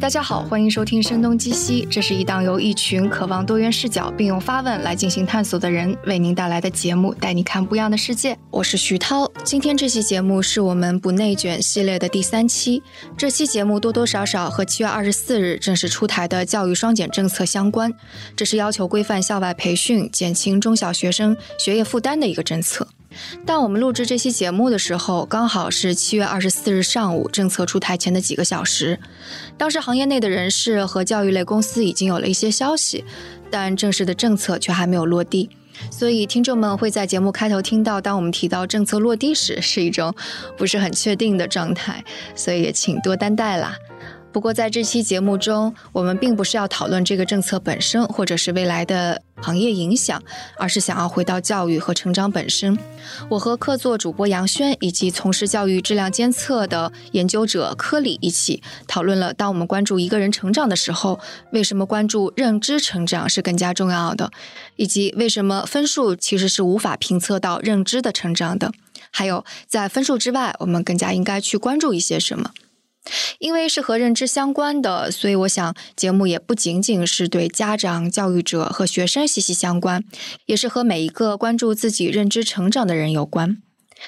大家好，欢迎收听《声东击西》，这是一档由一群渴望多元视角并用发问来进行探索的人为您带来的节目，带你看不一样的世界。我是徐涛，今天这期节目是我们不内卷系列的第三期。这期节目多多少少和七月二十四日正式出台的教育双减政策相关，这是要求规范校外培训、减轻中小学生学业负担的一个政策。但我们录制这期节目的时候，刚好是七月二十四日上午政策出台前的几个小时。当时行业内的人士和教育类公司已经有了一些消息，但正式的政策却还没有落地。所以听众们会在节目开头听到，当我们提到政策落地时，是一种不是很确定的状态，所以也请多担待啦。不过，在这期节目中，我们并不是要讨论这个政策本身，或者是未来的行业影响，而是想要回到教育和成长本身。我和客座主播杨轩以及从事教育质量监测的研究者科里一起讨论了，当我们关注一个人成长的时候，为什么关注认知成长是更加重要的，以及为什么分数其实是无法评测到认知的成长的，还有在分数之外，我们更加应该去关注一些什么。因为是和认知相关的，所以我想节目也不仅仅是对家长、教育者和学生息息相关，也是和每一个关注自己认知成长的人有关。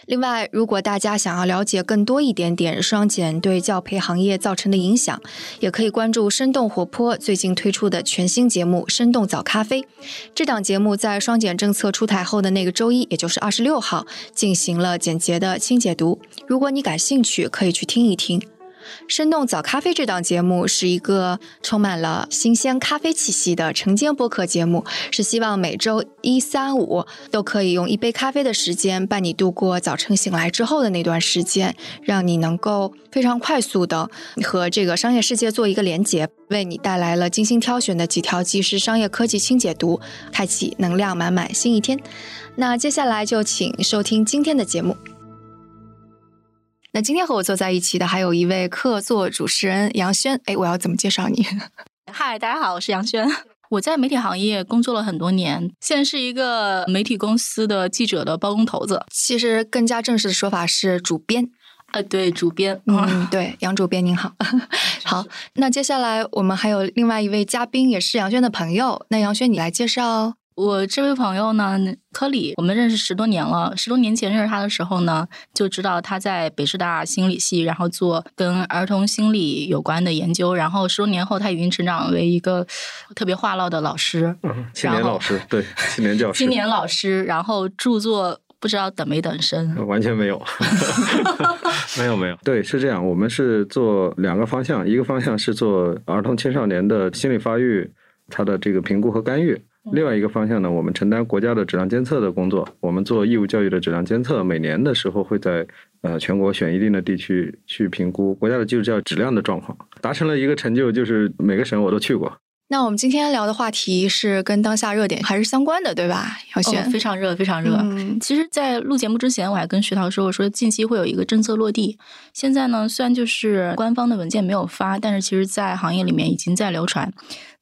另外，如果大家想要了解更多一点点双减对教培行业造成的影响，也可以关注生动活泼最近推出的全新节目《生动早咖啡》。这档节目在双减政策出台后的那个周一，也就是二十六号，进行了简洁的轻解读。如果你感兴趣，可以去听一听。生动早咖啡这档节目是一个充满了新鲜咖啡气息的晨间播客节目，是希望每周一、三、五都可以用一杯咖啡的时间伴你度过早晨醒来之后的那段时间，让你能够非常快速的和这个商业世界做一个连接，为你带来了精心挑选的几条即时商业科技轻解读，开启能量满满新一天。那接下来就请收听今天的节目。那今天和我坐在一起的还有一位客座主持人杨轩，哎，我要怎么介绍你？嗨，大家好，我是杨轩。我在媒体行业工作了很多年，现在是一个媒体公司的记者的包工头子。其实更加正式的说法是主编。呃，对，主编。嗯，对，杨主编您好。好，那接下来我们还有另外一位嘉宾，也是杨轩的朋友。那杨轩，你来介绍。我这位朋友呢，科里，我们认识十多年了。十多年前认识他的时候呢，就知道他在北师大心理系，然后做跟儿童心理有关的研究。然后十多年后，他已经成长为一个特别话唠的老师，嗯，青年老师，对，青年教师，青年老师。然后著作不知道等没等身，完全没有，没有没有。对，是这样，我们是做两个方向，一个方向是做儿童青少年的心理发育，他的这个评估和干预。另外一个方向呢，我们承担国家的质量监测的工作。我们做义务教育的质量监测，每年的时候会在呃全国选一定的地区去评估国家的基础教育质量的状况，达成了一个成就，就是每个省我都去过。那我们今天聊的话题是跟当下热点还是相关的，对吧？姚轩，非常热，非常热。其实，在录节目之前，我还跟徐涛说，我说近期会有一个政策落地。现在呢，虽然就是官方的文件没有发，但是其实在行业里面已经在流传。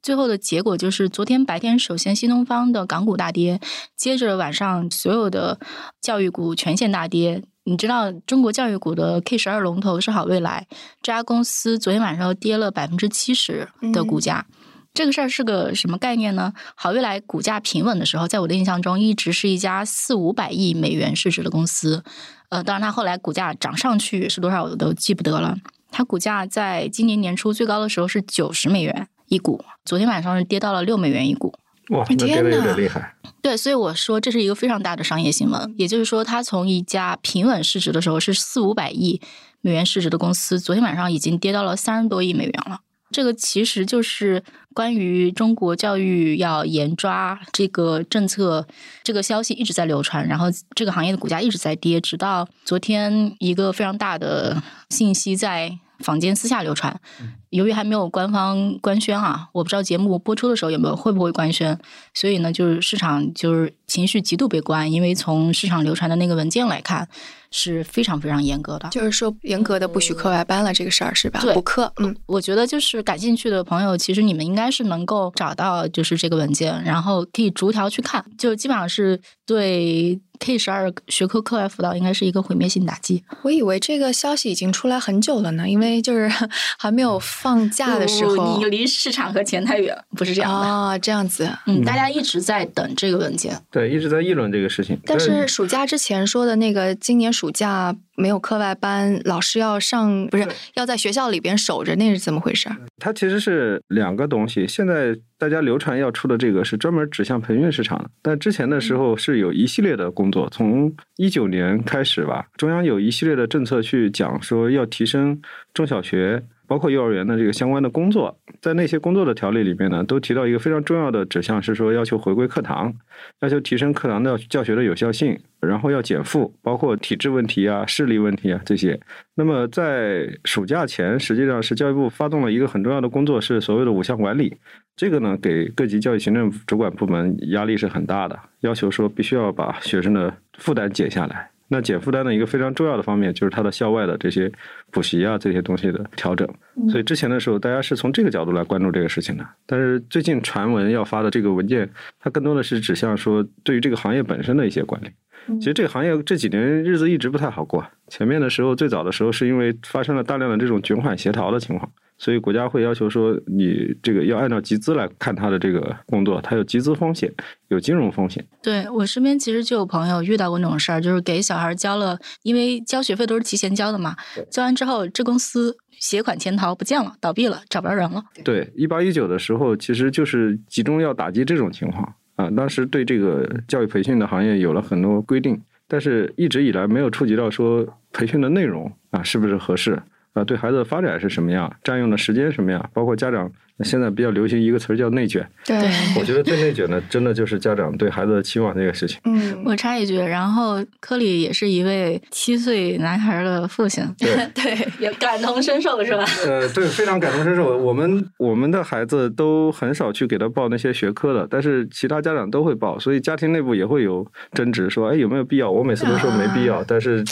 最后的结果就是，昨天白天首先新东方的港股大跌，接着晚上所有的教育股全线大跌。你知道中国教育股的 K 十二龙头是好未来这家公司，昨天晚上跌了百分之七十的股价。这个事儿是个什么概念呢？好未来股价平稳的时候，在我的印象中，一直是一家四五百亿美元市值的公司。呃，当然它后来股价涨上去是多少，我都记不得了。它股价在今年年初最高的时候是九十美元。一股，昨天晚上是跌到了六美元一股。哇，那跌的有点厉害。对，所以我说这是一个非常大的商业新闻。也就是说，它从一家平稳市值的时候是四五百亿美元市值的公司，昨天晚上已经跌到了三十多亿美元了。这个其实就是关于中国教育要严抓这个政策，这个消息一直在流传，然后这个行业的股价一直在跌，直到昨天一个非常大的信息在。坊间私下流传，由于还没有官方官宣啊，我不知道节目播出的时候有没有会不会官宣，所以呢，就是市场就是情绪极度悲观，因为从市场流传的那个文件来看是非常非常严格的，就是说严格的不许课外班了这个事儿是吧？对，补课。嗯，我觉得就是感兴趣的朋友，其实你们应该是能够找到就是这个文件，然后可以逐条去看，就基本上是对。K 十二学科课外辅导应该是一个毁灭性打击。我以为这个消息已经出来很久了呢，因为就是 还没有放假的时候，你离市场和钱太远，不是这样的啊，这样子。嗯，大家一直在等这个文件，对，一直在议论这个事情。但是暑假之前说的那个，今年暑假没有课外班，老师要上，不是要在学校里边守着，那是怎么回事？它其实是两个东西。现在大家流传要出的这个是专门指向培训市场的，但之前的时候是有一系列的工作，从一九年开始吧，中央有一系列的政策去讲说要提升中小学。包括幼儿园的这个相关的工作，在那些工作的条例里面呢，都提到一个非常重要的指向，是说要求回归课堂，要求提升课堂的教学的有效性，然后要减负，包括体制问题啊、视力问题啊这些。那么在暑假前，实际上是教育部发动了一个很重要的工作，是所谓的五项管理。这个呢，给各级教育行政主管部门压力是很大的，要求说必须要把学生的负担减下来。那减负担的一个非常重要的方面，就是它的校外的这些补习啊这些东西的调整。所以之前的时候，大家是从这个角度来关注这个事情的。但是最近传闻要发的这个文件，它更多的是指向说对于这个行业本身的一些管理。其实这个行业这几年日子一直不太好过。前面的时候，最早的时候是因为发生了大量的这种卷款协调的情况。所以国家会要求说，你这个要按照集资来看他的这个工作，他有集资风险，有金融风险。对我身边其实就有朋友遇到过那种事儿，就是给小孩交了，因为交学费都是提前交的嘛，交完之后这公司携款潜逃不见了，倒闭了，找不着人了。对，一八一九的时候，其实就是集中要打击这种情况啊。当时对这个教育培训的行业有了很多规定，但是一直以来没有触及到说培训的内容啊是不是合适。啊，对孩子的发展是什么样？占用的时间什么样？包括家长现在比较流行一个词儿叫内卷。对，我觉得最内卷的，真的就是家长对孩子的期望这个事情。嗯，我插一句，然后科里也是一位七岁男孩的父亲，对对，也感同身受是吧？呃，对，非常感同身受。我们我们的孩子都很少去给他报那些学科的，但是其他家长都会报，所以家庭内部也会有争执，说哎有没有必要？我每次都说没必要，但是。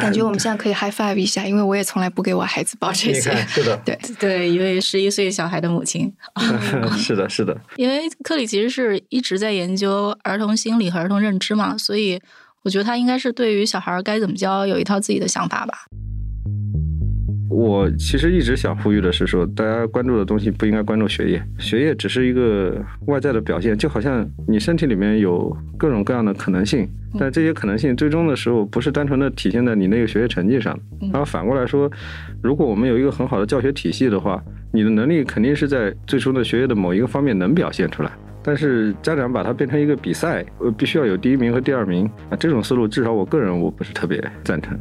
感觉 我们现在可以 high five 一下，因为我也从来不给我孩子报这些。是的，对 对，一位十一岁小孩的母亲。是的，是的。因为克里其实是一直在研究儿童心理和儿童认知嘛，所以我觉得他应该是对于小孩该怎么教有一套自己的想法吧。我其实一直想呼吁的是说，大家关注的东西不应该关注学业，学业只是一个外在的表现，就好像你身体里面有各种各样的可能性，但这些可能性最终的时候不是单纯的体现在你那个学业成绩上。然后反过来说，如果我们有一个很好的教学体系的话，你的能力肯定是在最初的学业的某一个方面能表现出来。但是家长把它变成一个比赛，呃，必须要有第一名和第二名啊，这种思路至少我个人我不是特别赞成。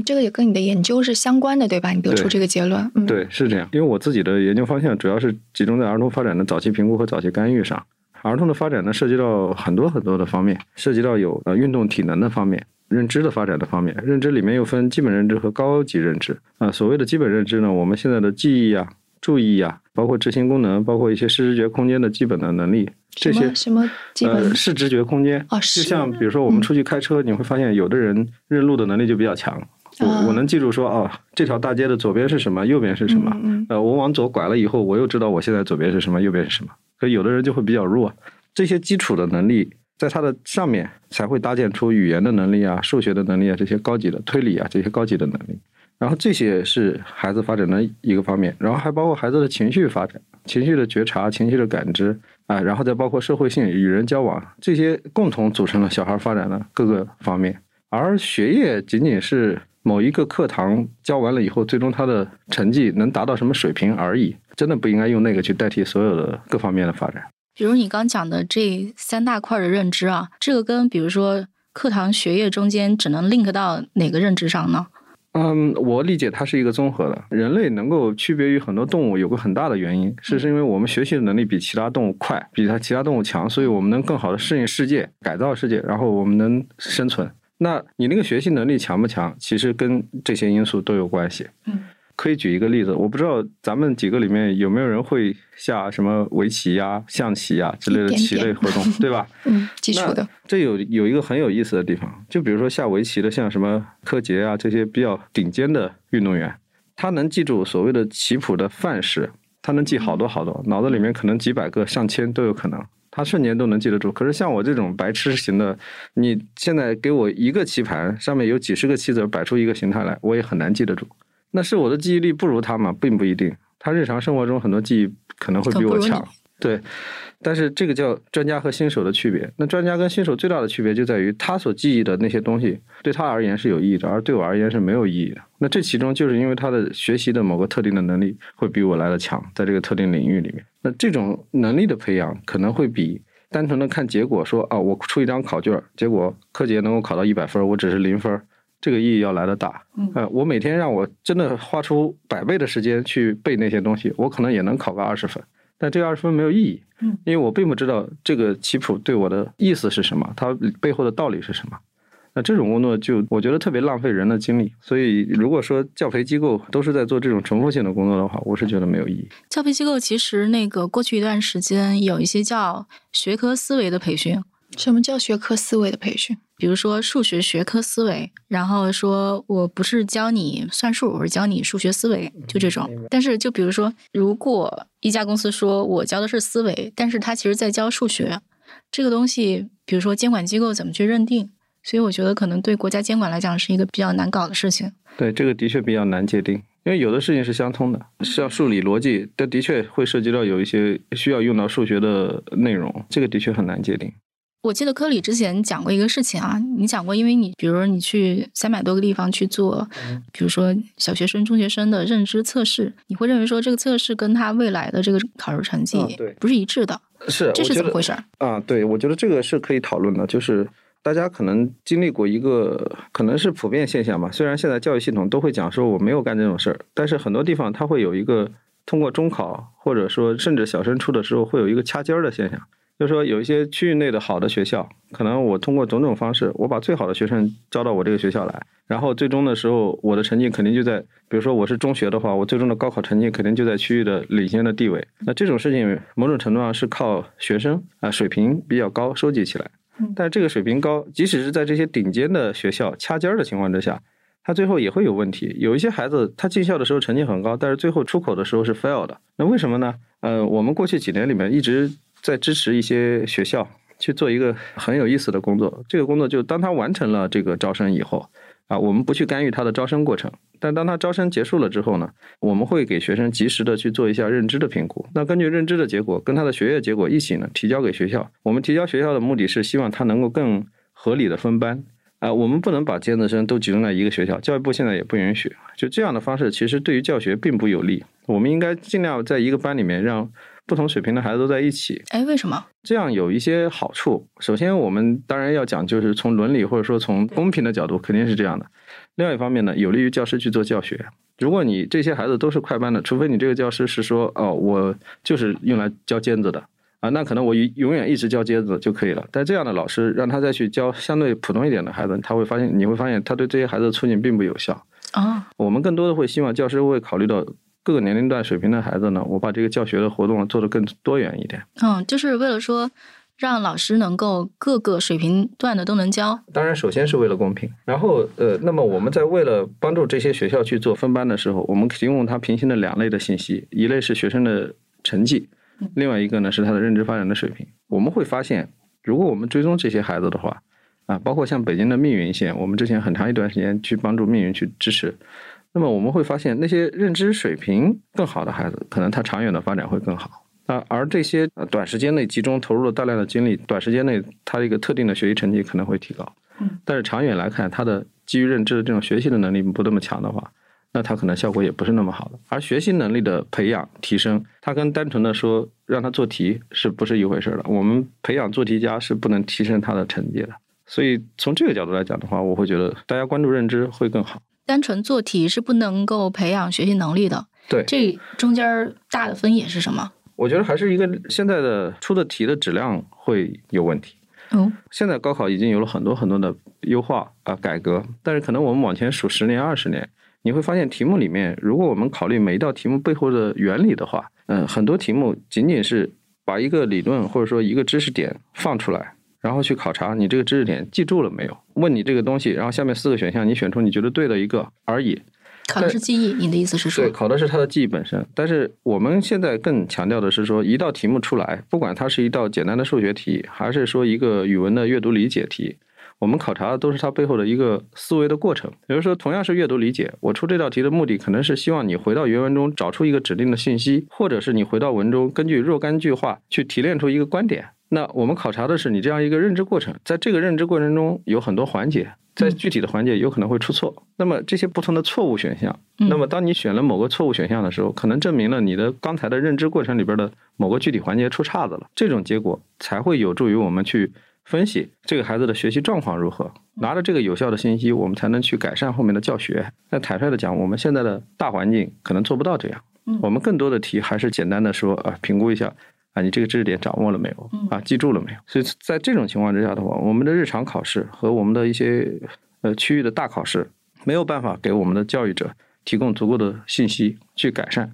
嗯，这个也跟你的研究是相关的，对吧？你得出这个结论。嗯，对，是这样。因为我自己的研究方向主要是集中在儿童发展的早期评估和早期干预上。儿童的发展呢，涉及到很多很多的方面，涉及到有呃运动体能的方面、认知的发展的方面。认知里面又分基本认知和高级认知啊。所谓的基本认知呢，我们现在的记忆啊、注意啊，包括执行功能，包括一些视知觉空间的基本的能力，这些什么基本呃视知觉空间哦，就像比如说我们出去开车，你会发现有的人认路的能力就比较强。我我能记住说哦，这条大街的左边是什么，右边是什么。呃，我往左拐了以后，我又知道我现在左边是什么，右边是什么。所以有的人就会比较弱，这些基础的能力在他的上面才会搭建出语言的能力啊、数学的能力啊这些高级的推理啊这些高级的能力。然后这些是孩子发展的一个方面，然后还包括孩子的情绪发展、情绪的觉察、情绪的感知啊，然后再包括社会性、与人交往这些，共同组成了小孩发展的各个方面。而学业仅仅是。某一个课堂教完了以后，最终他的成绩能达到什么水平而已，真的不应该用那个去代替所有的各方面的发展。比如你刚讲的这三大块的认知啊，这个跟比如说课堂学业中间只能 link 到哪个认知上呢？嗯，我理解它是一个综合的。人类能够区别于很多动物，有个很大的原因，是是因为我们学习的能力比其他动物快，比它其他动物强，所以我们能更好的适应世界、改造世界，然后我们能生存。那你那个学习能力强不强，其实跟这些因素都有关系。嗯，可以举一个例子，我不知道咱们几个里面有没有人会下什么围棋呀、象棋呀之类的棋类活动，对吧？嗯，基础的。这有有一个很有意思的地方，就比如说下围棋的，像什么柯洁啊这些比较顶尖的运动员，他能记住所谓的棋谱的范式，他能记好多好多，脑子里面可能几百个、上千都有可能。他瞬间都能记得住。可是像我这种白痴型的，你现在给我一个棋盘，上面有几十个棋子，摆出一个形态来，我也很难记得住。那是我的记忆力不如他吗？并不一定。他日常生活中很多记忆可能会比我强，对。但是这个叫专家和新手的区别。那专家跟新手最大的区别就在于，他所记忆的那些东西对他而言是有意义的，而对我而言是没有意义的。那这其中就是因为他的学习的某个特定的能力会比我来的强，在这个特定领域里面。那这种能力的培养可能会比单纯的看结果说啊，我出一张考卷，结果柯洁能够考到一百分，我只是零分，这个意义要来的大。呃，我每天让我真的花出百倍的时间去背那些东西，我可能也能考个二十分。但这个二十分没有意义，嗯，因为我并不知道这个棋谱对我的意思是什么，它背后的道理是什么。那这种工作就我觉得特别浪费人的精力。所以如果说教培机构都是在做这种重复性的工作的话，我是觉得没有意义。教培机构其实那个过去一段时间有一些叫学科思维的培训。什么叫学科思维的培训？比如说数学学科思维，然后说我不是教你算数，我是教你数学思维，就这种。但是就比如说，如果一家公司说我教的是思维，但是他其实在教数学，这个东西，比如说监管机构怎么去认定？所以我觉得可能对国家监管来讲是一个比较难搞的事情。对，这个的确比较难界定，因为有的事情是相通的，是要数理逻辑，但的确会涉及到有一些需要用到数学的内容，这个的确很难界定。我记得科里之前讲过一个事情啊，你讲过，因为你比如说你去三百多个地方去做，比如说小学生、中学生的认知测试，你会认为说这个测试跟他未来的这个考试成绩不是一致的，是这是怎么回事？啊，对，我觉得这个是可以讨论的，就是大家可能经历过一个可能是普遍现象吧，虽然现在教育系统都会讲说我没有干这种事儿，但是很多地方它会有一个通过中考或者说甚至小升初的时候会有一个掐尖儿的现象。就是说，有一些区域内的好的学校，可能我通过种种方式，我把最好的学生招到我这个学校来，然后最终的时候，我的成绩肯定就在，比如说我是中学的话，我最终的高考成绩肯定就在区域的领先的地位。那这种事情某种程度上是靠学生啊水平比较高收集起来，但是这个水平高，即使是在这些顶尖的学校掐尖儿的情况之下，他最后也会有问题。有一些孩子他进校的时候成绩很高，但是最后出口的时候是 fail 的。那为什么呢？呃，我们过去几年里面一直。在支持一些学校去做一个很有意思的工作。这个工作就当他完成了这个招生以后，啊，我们不去干预他的招生过程。但当他招生结束了之后呢，我们会给学生及时的去做一下认知的评估。那根据认知的结果跟他的学业结果一起呢，提交给学校。我们提交学校的目的是希望他能够更合理的分班。啊，我们不能把尖子生都集中在一个学校。教育部现在也不允许。就这样的方式，其实对于教学并不有利。我们应该尽量在一个班里面让。不同水平的孩子都在一起，哎，为什么这样有一些好处？首先，我们当然要讲，就是从伦理或者说从公平的角度，肯定是这样的。另外一方面呢，有利于教师去做教学。如果你这些孩子都是快班的，除非你这个教师是说，哦，我就是用来教尖子的啊，那可能我永远一直教尖子就可以了。但这样的老师让他再去教相对普通一点的孩子，他会发现，你会发现他对这些孩子的促进并不有效啊。我们更多的会希望教师会考虑到。各个年龄段水平的孩子呢，我把这个教学的活动做得更多元一点。嗯，就是为了说让老师能够各个水平段的都能教。当然，首先是为了公平。然后，呃，那么我们在为了帮助这些学校去做分班的时候，我们提供他平行的两类的信息：一类是学生的成绩，另外一个呢是他的认知发展的水平。我们会发现，如果我们追踪这些孩子的话，啊，包括像北京的密云县，我们之前很长一段时间去帮助密云去支持。那么我们会发现，那些认知水平更好的孩子，可能他长远的发展会更好。啊，而这些短时间内集中投入了大量的精力，短时间内他一个特定的学习成绩可能会提高。嗯。但是长远来看，他的基于认知的这种学习的能力不那么强的话，那他可能效果也不是那么好的。而学习能力的培养提升，它跟单纯的说让他做题是不是一回事儿的？我们培养做题家是不能提升他的成绩的。所以从这个角度来讲的话，我会觉得大家关注认知会更好。单纯做题是不能够培养学习能力的。对，这中间大的分野是什么？我觉得还是一个现在的出的题的质量会有问题。哦，现在高考已经有了很多很多的优化啊改革，但是可能我们往前数十年、二十年，你会发现题目里面，如果我们考虑每一道题目背后的原理的话，嗯，很多题目仅仅是把一个理论或者说一个知识点放出来。然后去考察你这个知识点记住了没有？问你这个东西，然后下面四个选项你选出你觉得对的一个而已。考的是记忆，你的意思是说？对，考的是它的记忆本身。但是我们现在更强调的是说，一道题目出来，不管它是一道简单的数学题，还是说一个语文的阅读理解题，我们考察的都是它背后的一个思维的过程。比如说，同样是阅读理解，我出这道题的目的可能是希望你回到原文中找出一个指定的信息，或者是你回到文中根据若干句话去提炼出一个观点。那我们考察的是你这样一个认知过程，在这个认知过程中有很多环节，在具体的环节有可能会出错。那么这些不同的错误选项，那么当你选了某个错误选项的时候，可能证明了你的刚才的认知过程里边的某个具体环节出岔子了。这种结果才会有助于我们去分析这个孩子的学习状况如何。拿着这个有效的信息，我们才能去改善后面的教学。那坦率的讲，我们现在的大环境可能做不到这样。我们更多的题还是简单的说啊，评估一下。啊，你这个知识点掌握了没有？啊，记住了没有？所以在这种情况之下的话，我们的日常考试和我们的一些呃区域的大考试，没有办法给我们的教育者提供足够的信息去改善。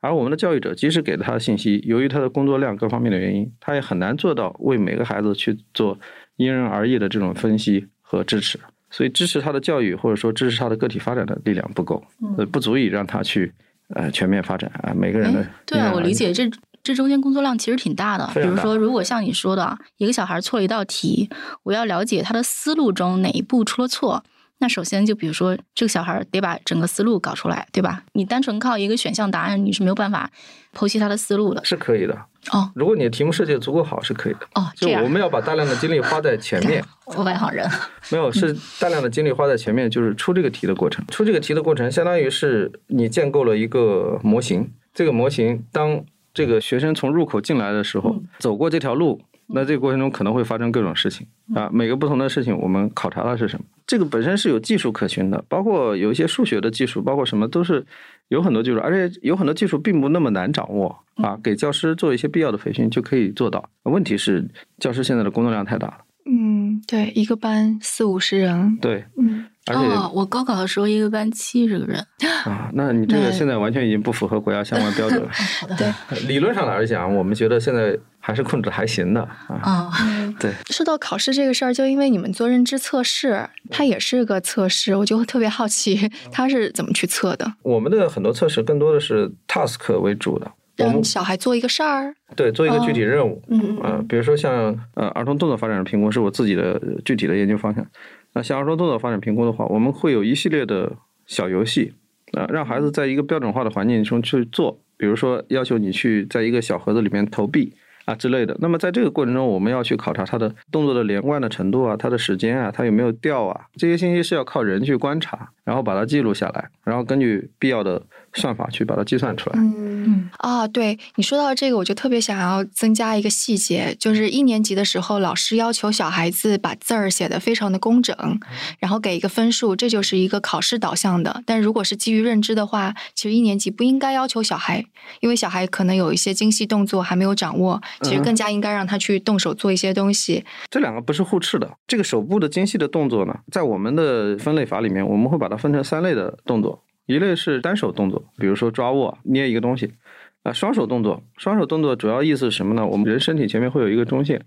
而我们的教育者即使给了他的信息，由于他的工作量各方面的原因，他也很难做到为每个孩子去做因人而异的这种分析和支持。所以，支持他的教育或者说支持他的个体发展的力量不够，呃，不足以让他去呃全面发展啊。每个人的对啊，我理解这。这中间工作量其实挺大的，比如说，如果像你说的，一个小孩错了一道题，我要了解他的思路中哪一步出了错，那首先就比如说，这个小孩得把整个思路搞出来，对吧？你单纯靠一个选项答案，你是没有办法剖析他的思路的。是可以的哦，如果你的题目设计的足够好，是可以的哦。就我们要把大量的精力花在前面。我外行人没有，是大量的精力花在前面，就是出这个题的过程。出这个题的过程，相当于是你建构了一个模型，这个模型当。这个学生从入口进来的时候，走过这条路，那这个过程中可能会发生各种事情啊。每个不同的事情，我们考察的是什么？这个本身是有技术可循的，包括有一些数学的技术，包括什么都是有很多技术，而且有很多技术并不那么难掌握啊。给教师做一些必要的培训就可以做到。问题是，教师现在的工作量太大了。嗯，对，一个班四五十人。对，嗯。而且我高考的时候一个班七十个人啊，那你这个现在完全已经不符合国家相关标准了。好的，对，理论上来讲，我们觉得现在还是控制还行的啊。对，说到考试这个事儿，就因为你们做认知测试，它也是个测试，我就会特别好奇，它是怎么去测的？我们的很多测试更多的是 task 为主的，让小孩做一个事儿，对，做一个具体任务。嗯嗯，比如说像呃儿童动作发展的评估，是我自己的具体的研究方向。那像儿童动作发展评估的话，我们会有一系列的小游戏，啊，让孩子在一个标准化的环境中去做，比如说要求你去在一个小盒子里面投币啊之类的。那么在这个过程中，我们要去考察他的动作的连贯的程度啊，他的时间啊，他有没有掉啊，这些信息是要靠人去观察，然后把它记录下来，然后根据必要的。算法去把它计算出来。嗯啊，对你说到这个，我就特别想要增加一个细节，就是一年级的时候，老师要求小孩子把字儿写得非常的工整，然后给一个分数，这就是一个考试导向的。但如果是基于认知的话，其实一年级不应该要求小孩，因为小孩可能有一些精细动作还没有掌握，其实更加应该让他去动手做一些东西。这两个不是互斥的。这个手部的精细的动作呢，在我们的分类法里面，我们会把它分成三类的动作。一类是单手动作，比如说抓握、捏一个东西，啊，双手动作，双手动作主要意思是什么呢？我们人身体前面会有一个中线，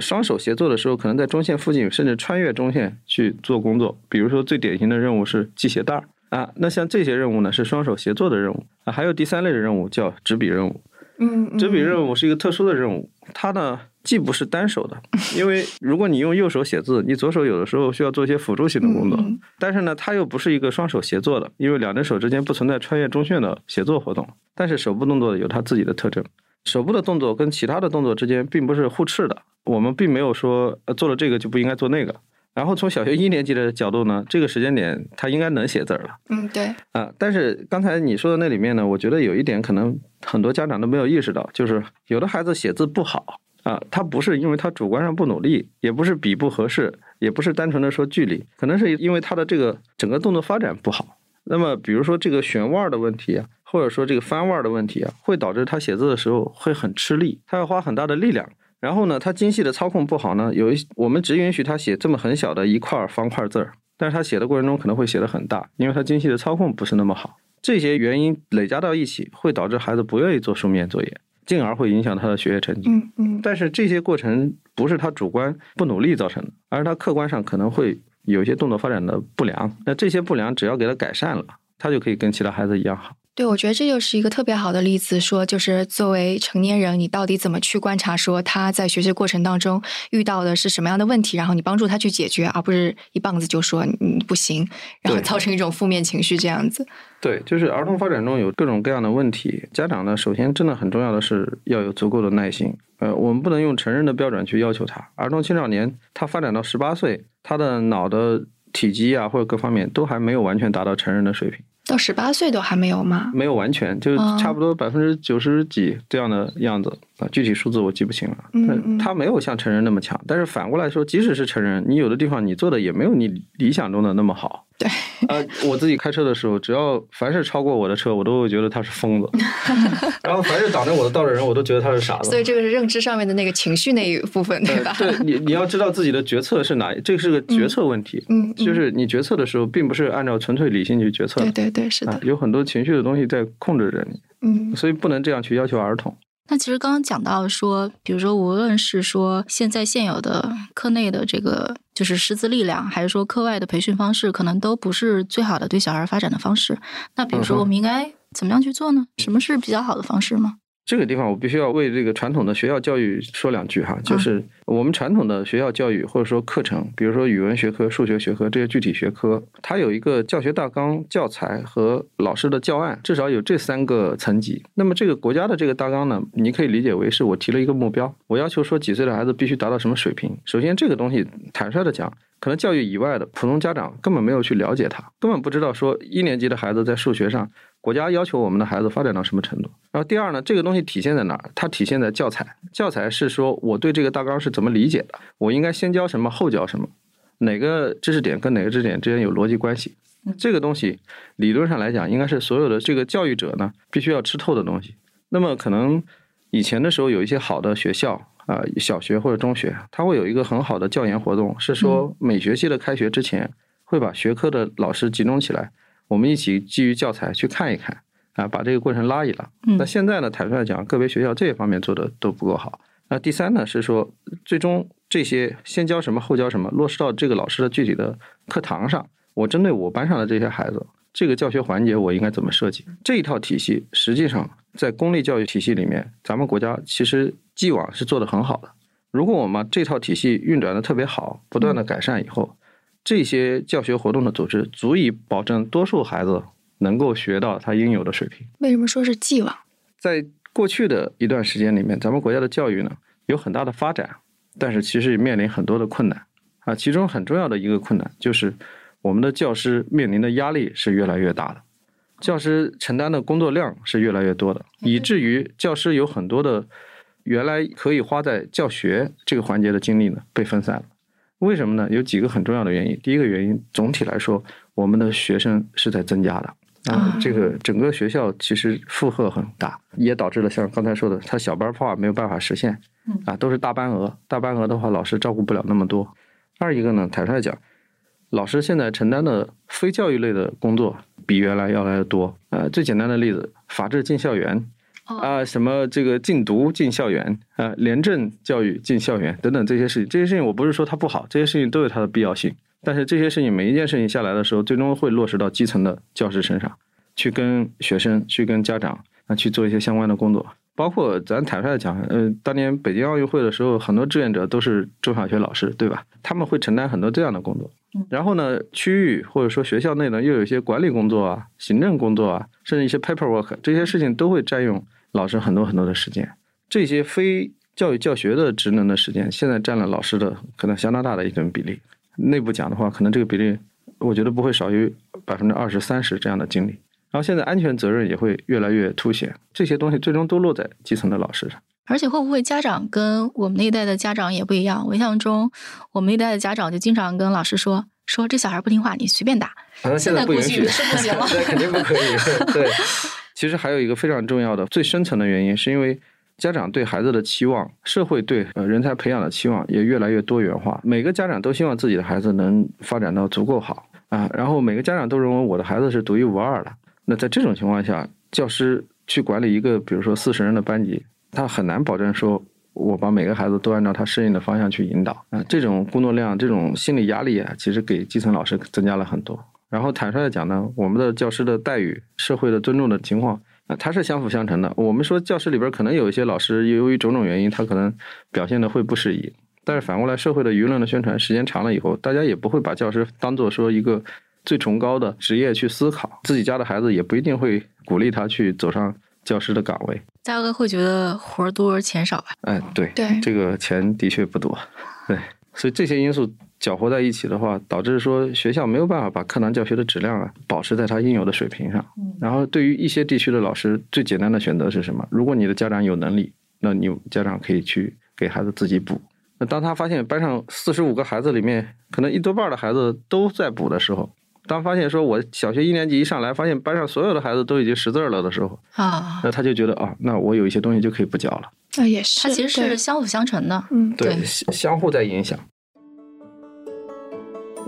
双手协作的时候，可能在中线附近，甚至穿越中线去做工作。比如说最典型的任务是系鞋带儿啊，那像这些任务呢，是双手协作的任务啊。还有第三类的任务叫执笔任务，嗯，执笔任务是一个特殊的任务，它呢。既不是单手的，因为如果你用右手写字，你左手有的时候需要做一些辅助性的工作。但是呢，它又不是一个双手协作的，因为两只手之间不存在穿越中线的协作活动。但是手部动作有它自己的特征，手部的动作跟其他的动作之间并不是互斥的。我们并没有说做了这个就不应该做那个。然后从小学一年级的角度呢，这个时间点他应该能写字了。嗯，对。啊，但是刚才你说的那里面呢，我觉得有一点可能很多家长都没有意识到，就是有的孩子写字不好。啊，他不是因为他主观上不努力，也不是笔不合适，也不是单纯的说距离，可能是因为他的这个整个动作发展不好。那么，比如说这个旋腕的问题，或者说这个翻腕的问题啊，会导致他写字的时候会很吃力，他要花很大的力量。然后呢，他精细的操控不好呢，有一我们只允许他写这么很小的一块方块字儿，但是他写的过程中可能会写的很大，因为他精细的操控不是那么好。这些原因累加到一起，会导致孩子不愿意做书面作业。进而会影响他的学业成绩。嗯嗯。但是这些过程不是他主观不努力造成的，而是他客观上可能会有一些动作发展的不良。那这些不良只要给他改善了，他就可以跟其他孩子一样好。对，我觉得这就是一个特别好的例子，说就是作为成年人，你到底怎么去观察，说他在学习过程当中遇到的是什么样的问题，然后你帮助他去解决，而不是一棒子就说你不行，然后造成一种负面情绪这样子。对，就是儿童发展中有各种各样的问题，家长呢，首先真的很重要的是要有足够的耐心。呃，我们不能用成人的标准去要求他。儿童青少年他发展到十八岁，他的脑的体积啊或者各方面都还没有完全达到成人的水平。到十八岁都还没有吗？没有完全，就差不多百分之九十几这样的样子啊，具体数字我记不清了。嗯，他没有像成人那么强，但是反过来说，即使是成人，你有的地方你做的也没有你理想中的那么好。对，呃，我自己开车的时候，只要凡是超过我的车，我都会觉得他是疯子。然后凡是挡着我的道的人，我都觉得他是傻子。所以这个是认知上面的那个情绪那一部分，对吧？对，你你要知道自己的决策是哪，这是个决策问题。嗯，就是你决策的时候，并不是按照纯粹理性去决策。对对对，是的，有很多情绪的东西在控制着你。嗯，所以不能这样去要求儿童。那其实刚刚讲到说，比如说无论是说现在现有的课内的这个就是师资力量，还是说课外的培训方式，可能都不是最好的对小孩发展的方式。那比如说我们应该怎么样去做呢？什么是比较好的方式吗？这个地方我必须要为这个传统的学校教育说两句哈，就是我们传统的学校教育或者说课程，比如说语文学科、数学学科这些具体学科，它有一个教学大纲、教材和老师的教案，至少有这三个层级。那么这个国家的这个大纲呢，你可以理解为是我提了一个目标，我要求说几岁的孩子必须达到什么水平。首先这个东西坦率的讲，可能教育以外的普通家长根本没有去了解它，根本不知道说一年级的孩子在数学上。国家要求我们的孩子发展到什么程度？然后第二呢，这个东西体现在哪儿？它体现在教材。教材是说我对这个大纲是怎么理解的？我应该先教什么，后教什么？哪个知识点跟哪个知识点之间有逻辑关系？这个东西理论上来讲，应该是所有的这个教育者呢必须要吃透的东西。那么可能以前的时候有一些好的学校啊，小学或者中学，它会有一个很好的教研活动，是说每学期的开学之前会把学科的老师集中起来。我们一起基于教材去看一看啊，把这个过程拉一拉。那现在呢，坦率讲，个别学校这一方面做的都不够好。那第三呢，是说最终这些先教什么后教什么，落实到这个老师的具体的课堂上。我针对我班上的这些孩子，这个教学环节我应该怎么设计？这一套体系实际上在公立教育体系里面，咱们国家其实既往是做的很好的。如果我们这套体系运转的特别好，不断的改善以后。这些教学活动的组织足以保证多数孩子能够学到他应有的水平。为什么说是既往？在过去的一段时间里面，咱们国家的教育呢有很大的发展，但是其实也面临很多的困难啊。其中很重要的一个困难就是我们的教师面临的压力是越来越大的，教师承担的工作量是越来越多的，以至于教师有很多的原来可以花在教学这个环节的精力呢被分散了。为什么呢？有几个很重要的原因。第一个原因，总体来说，我们的学生是在增加的啊。这个整个学校其实负荷很大，也导致了像刚才说的，他小班化没有办法实现，啊，都是大班额。大班额的话，老师照顾不了那么多。二一个呢，坦率讲，老师现在承担的非教育类的工作比原来要来的多。呃，最简单的例子，法制进校园。啊，什么这个禁毒进校园啊，廉政教育进校园等等这些事情，这些事情我不是说它不好，这些事情都有它的必要性。但是这些事情每一件事情下来的时候，最终会落实到基层的教师身上，去跟学生、去跟家长啊去做一些相关的工作。包括咱坦率的讲，呃，当年北京奥运会的时候，很多志愿者都是中小学老师，对吧？他们会承担很多这样的工作。然后呢，区域或者说学校内呢，又有一些管理工作啊、行政工作啊，甚至一些 paperwork 这些事情都会占用。老师很多很多的时间，这些非教育教学的职能的时间，现在占了老师的可能相当大的一种比例。内部讲的话，可能这个比例，我觉得不会少于百分之二十三十这样的精力。然后现在安全责任也会越来越凸显，这些东西最终都落在基层的老师上。而且会不会家长跟我们那一代的家长也不一样？我印象中，我们那一代的家长就经常跟老师说：“说这小孩不听话，你随便打。”反正现在不允许是不行了，那肯定不可以。对。其实还有一个非常重要的、最深层的原因，是因为家长对孩子的期望，社会对呃人才培养的期望也越来越多元化。每个家长都希望自己的孩子能发展到足够好啊，然后每个家长都认为我的孩子是独一无二的。那在这种情况下，教师去管理一个比如说四十人的班级，他很难保证说我把每个孩子都按照他适应的方向去引导啊。这种工作量、这种心理压力啊，其实给基层老师增加了很多。然后坦率的讲呢，我们的教师的待遇、社会的尊重的情况，啊，它是相辅相成的。我们说教室里边可能有一些老师由于种种原因，他可能表现的会不适宜，但是反过来，社会的舆论的宣传时间长了以后，大家也不会把教师当做说一个最崇高的职业去思考，自己家的孩子也不一定会鼓励他去走上教师的岗位。大哥会觉得活儿多钱少吧？哎，对，对这个钱的确不多，对，所以这些因素。搅和在一起的话，导致说学校没有办法把课堂教学的质量啊保持在它应有的水平上。然后对于一些地区的老师，最简单的选择是什么？如果你的家长有能力，那你家长可以去给孩子自己补。那当他发现班上四十五个孩子里面，可能一多半的孩子都在补的时候，当发现说我小学一年级一上来，发现班上所有的孩子都已经识字了的时候，啊，那他就觉得啊，那我有一些东西就可以不教了。那也是，它其实是相辅相成的。嗯，对，相互在影响。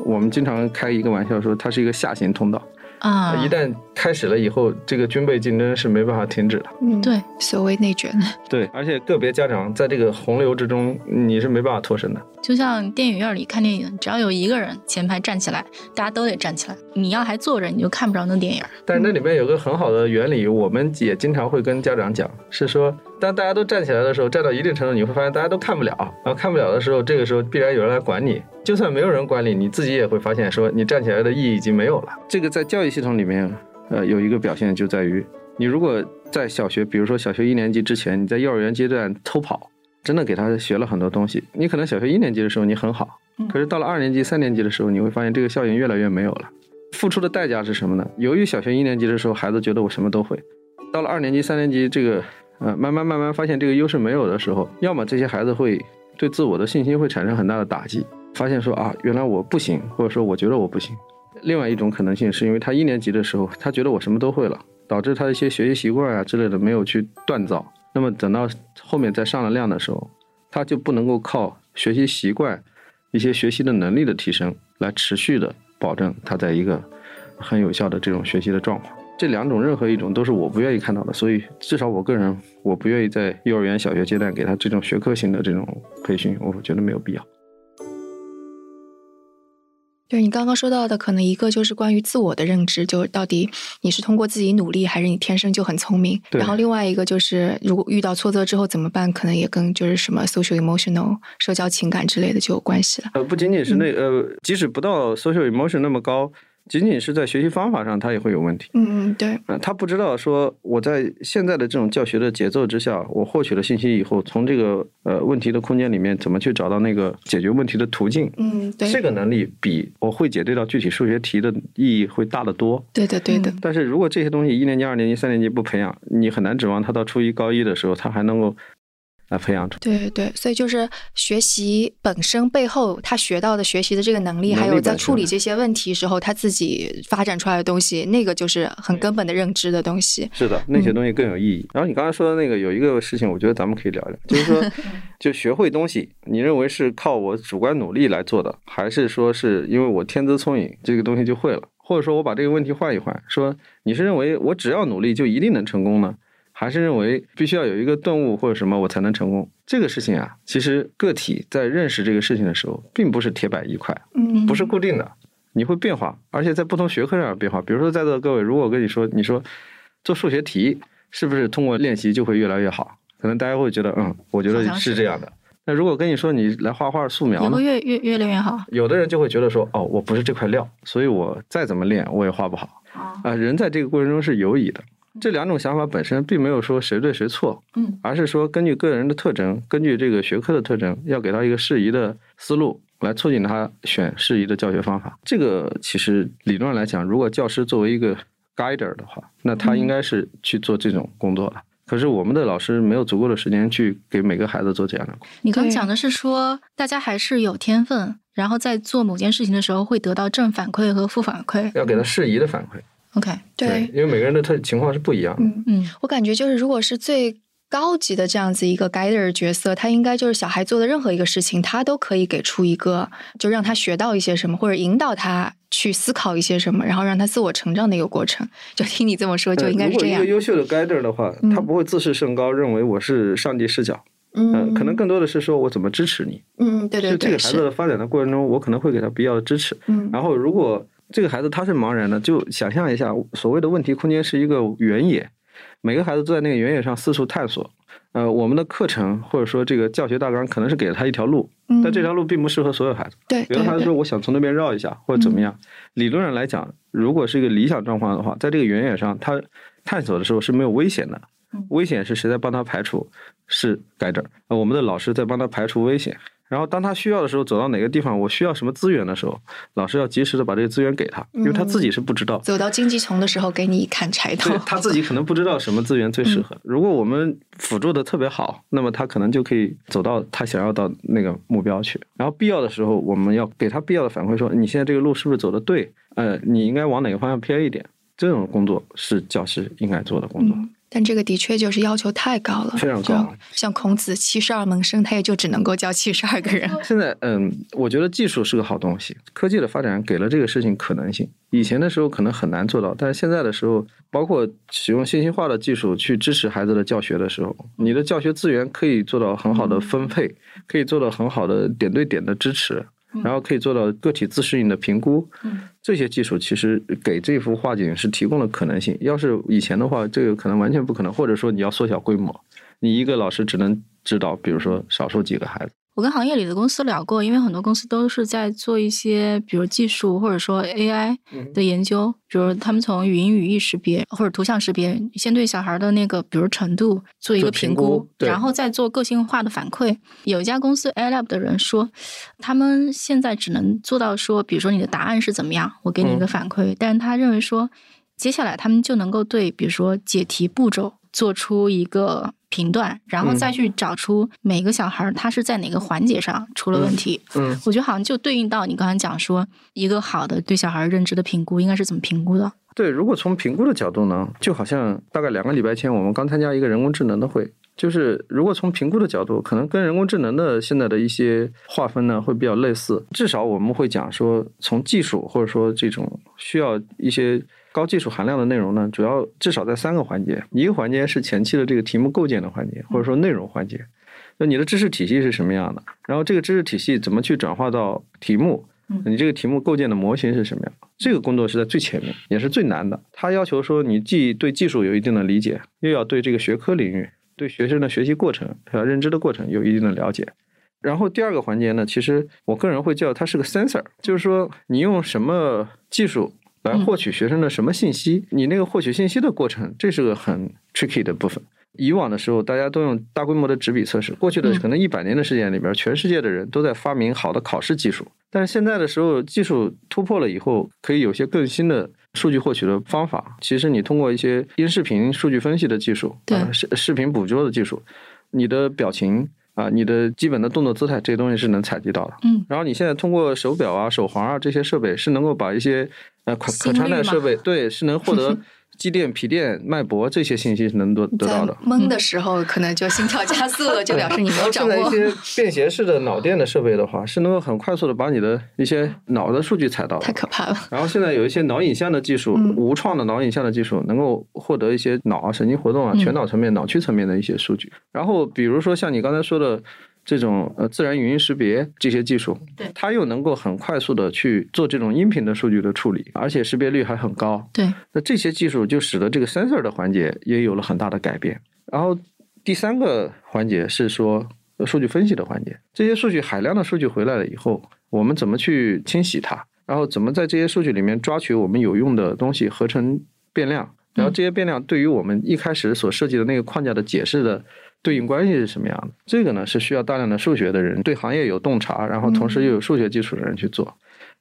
我们经常开一个玩笑说，它是一个下行通道。啊，一旦开始了以后，这个军备竞争是没办法停止的。嗯，对，所谓内卷，对，而且个别家长在这个洪流之中，你是没办法脱身的。就像电影院里看电影，只要有一个人前排站起来，大家都得站起来。你要还坐着，你就看不着那电影。但是那里面有个很好的原理，我们也经常会跟家长讲，是说，当大家都站起来的时候，站到一定程度，你会发现大家都看不了，然后看不了的时候，这个时候必然有人来管你。就算没有人管你，你自己也会发现，说你站起来的意义已经没有了。这个在教育系统里面，呃，有一个表现就在于，你如果在小学，比如说小学一年级之前，你在幼儿园阶段偷跑，真的给他学了很多东西，你可能小学一年级的时候你很好，可是到了二年级、三年级的时候，你会发现这个效应越来越没有了。付出的代价是什么呢？由于小学一年级的时候，孩子觉得我什么都会，到了二年级、三年级，这个呃，慢慢慢慢发现这个优势没有的时候，要么这些孩子会对自我的信心会产生很大的打击，发现说啊，原来我不行，或者说我觉得我不行。另外一种可能性是因为他一年级的时候，他觉得我什么都会了，导致他一些学习习惯啊之类的没有去锻造。那么等到后面再上了量的时候，他就不能够靠学习习惯、一些学习的能力的提升来持续的保证他在一个很有效的这种学习的状况。这两种任何一种都是我不愿意看到的，所以至少我个人我不愿意在幼儿园、小学阶段给他这种学科型的这种培训，我觉得没有必要。就是你刚刚说到的，可能一个就是关于自我的认知，就是到底你是通过自己努力，还是你天生就很聪明？然后另外一个就是，如果遇到挫折之后怎么办，可能也跟就是什么 social emotional 社交情感之类的就有关系了。呃，不仅仅是那呃，即使不到 social emotion 那么高，仅仅是在学习方法上，他也会有问题。嗯嗯，对，呃，他不知道说我在现在的这种教学的节奏之下，我获取了信息以后，从这个呃问题的空间里面怎么去找到那个解决问题的途径。嗯对，这个能力比我会解这道具体数学题的意义会大得多。对的对的，嗯但是如果这些东西一年级、二年级、三年级不培养，你很难指望他到初一、高一的时候，他还能够来培养出。对对对，所以就是学习本身背后他学到的学习的这个能力，能力还有在处理这些问题时候他自己发展出来的东西，那个就是很根本的认知的东西。是的，那些东西更有意义。然后你刚才说的那个有一个事情，我觉得咱们可以聊聊，就是说，就学会东西，你认为是靠我主观努力来做的，还是说是因为我天资聪颖，这个东西就会了？或者说我把这个问题换一换，说你是认为我只要努力就一定能成功呢？还是认为必须要有一个顿悟或者什么我才能成功？这个事情啊，其实个体在认识这个事情的时候，并不是铁板一块，嗯不是固定的，你会变化，而且在不同学科上有变化。比如说，在座的各位，如果我跟你说，你说做数学题是不是通过练习就会越来越好？可能大家会觉得，嗯，我觉得是是这样的。那如果跟你说你来画画素描呢也会？越越越练越好。有的人就会觉得说，哦，我不是这块料，所以我再怎么练我也画不好。啊、人在这个过程中是游移的。这两种想法本身并没有说谁对谁错，嗯，而是说根据个人的特征，根据这个学科的特征，要给他一个适宜的思路，来促进他选适宜的教学方法。这个其实理论来讲，如果教师作为一个 guider 的话，那他应该是去做这种工作的。可是我们的老师没有足够的时间去给每个孩子做这样的工作。你刚讲的是说，大家还是有天分，然后在做某件事情的时候会得到正反馈和负反馈。要给他适宜的反馈。OK，对，因为每个人的特情况是不一样的。嗯。嗯，我感觉就是，如果是最高级的这样子一个 guider 角色，他应该就是小孩做的任何一个事情，他都可以给出一个，就让他学到一些什么，或者引导他去思考一些什么，然后让他自我成长的一个过程。就听你这么说，就应该是这样呃如果一个。优秀的 guider 的话，嗯他不会自视甚高，认为我是上帝视角。嗯、嗯可能更多的是说我怎么支持你。嗯，对对对，就这个孩子的发展的过程中，我可能会给他必要的支持。嗯然后，如果这个孩子他是茫然的，就想象一下，所谓的问题空间是一个原野，每个孩子都在那个原野上四处探索。呃，我们的课程或者说这个教学大纲可能是给了他一条路，但这条路并不适合所有孩子。对，有的孩子说我想从那边绕一下或者怎么样。理论上来讲，如果是一个理想状况的话，在这个原野上他探索的时候是没有危险的。危险是谁在帮他排除？是该这儿，我们的老师在帮他排除危险。然后当他需要的时候，走到哪个地方，我需要什么资源的时候，老师要及时的把这个资源给他，因为他自己是不知道。走到荆棘丛的时候，给你一砍柴刀。他自己可能不知道什么资源最适合。如果我们辅助的特别好，那么他可能就可以走到他想要到那个目标去。然后必要的时候，我们要给他必要的反馈，说你现在这个路是不是走的对？呃，你应该往哪个方向偏一点？这种工作是教师应该做的工作。但这个的确就是要求太高了，非常高。像孔子七十二门生，他也就只能够教七十二个人。现在，嗯，我觉得技术是个好东西，科技的发展给了这个事情可能性。以前的时候可能很难做到，但是现在的时候，包括使用信息化的技术去支持孩子的教学的时候，你的教学资源可以做到很好的分配，可以做到很好的点对点的支持。然后可以做到个体自适应的评估，这些技术其实给这幅画景是提供了可能性。要是以前的话，这个可能完全不可能，或者说你要缩小规模，你一个老师只能指导，比如说少数几个孩子。我跟行业里的公司聊过，因为很多公司都是在做一些，比如技术或者说 AI 的研究，比如他们从语音语义识别或者图像识别，先对小孩的那个比如程度做一个评估，然后再做个性化的反馈。有一家公司 AI Lab 的人说，他们现在只能做到说，比如说你的答案是怎么样，我给你一个反馈，但是他认为说，接下来他们就能够对比如说解题步骤做出一个。评断，然后再去找出每个小孩他是在哪个环节上出了问题。嗯，我觉得好像就对应到你刚才讲说，一个好的对小孩认知的评估应该是怎么评估的？对，如果从评估的角度呢，就好像大概两个礼拜前我们刚参加一个人工智能的会，就是如果从评估的角度，可能跟人工智能的现在的一些划分呢会比较类似。至少我们会讲说，从技术或者说这种需要一些。高技术含量的内容呢，主要至少在三个环节。一个环节是前期的这个题目构建的环节，或者说内容环节。那你的知识体系是什么样的？然后这个知识体系怎么去转化到题目？你这个题目构建的模型是什么样？这个工作是在最前面，也是最难的。它要求说你既对技术有一定的理解，又要对这个学科领域、对学生的学习过程和认知的过程有一定的了解。然后第二个环节呢，其实我个人会叫它是个 sensor，就是说你用什么技术。来获取学生的什么信息？你那个获取信息的过程，这是个很 tricky 的部分。以往的时候，大家都用大规模的纸笔测试。过去的可能一百年的时间里边，全世界的人都在发明好的考试技术。但是现在的时候，技术突破了以后，可以有些更新的数据获取的方法。其实你通过一些音视频数据分析的技术，对视视频捕捉的技术，你的表情啊，你的基本的动作姿态，这些东西是能采集到的。嗯。然后你现在通过手表啊、手环啊这些设备，是能够把一些呃，可可穿戴设备对，是能获得肌电、皮电、脉搏这些信息是能得得到的。懵的时候，可能就心跳加 速了，就表示你没有掌握。现在一些便携式的脑电的设备的话，是能够很快速的把你的一些脑的数据采到。太可怕了。然后现在有一些脑影像的技术，无创的脑影像的技术，能够获得一些脑啊、神经活动啊、全脑层面、脑区层面的一些数据。然后比如说像你刚才说的。这种呃自然语音识别这些技术，对，它又能够很快速的去做这种音频的数据的处理，而且识别率还很高。对，那这些技术就使得这个 sensor 的环节也有了很大的改变。然后第三个环节是说数据分析的环节，这些数据海量的数据回来了以后，我们怎么去清洗它？然后怎么在这些数据里面抓取我们有用的东西合成变量？然后这些变量对于我们一开始所设计的那个框架的解释的。对应关系是什么样的？这个呢是需要大量的数学的人对行业有洞察，然后同时又有数学基础的人去做。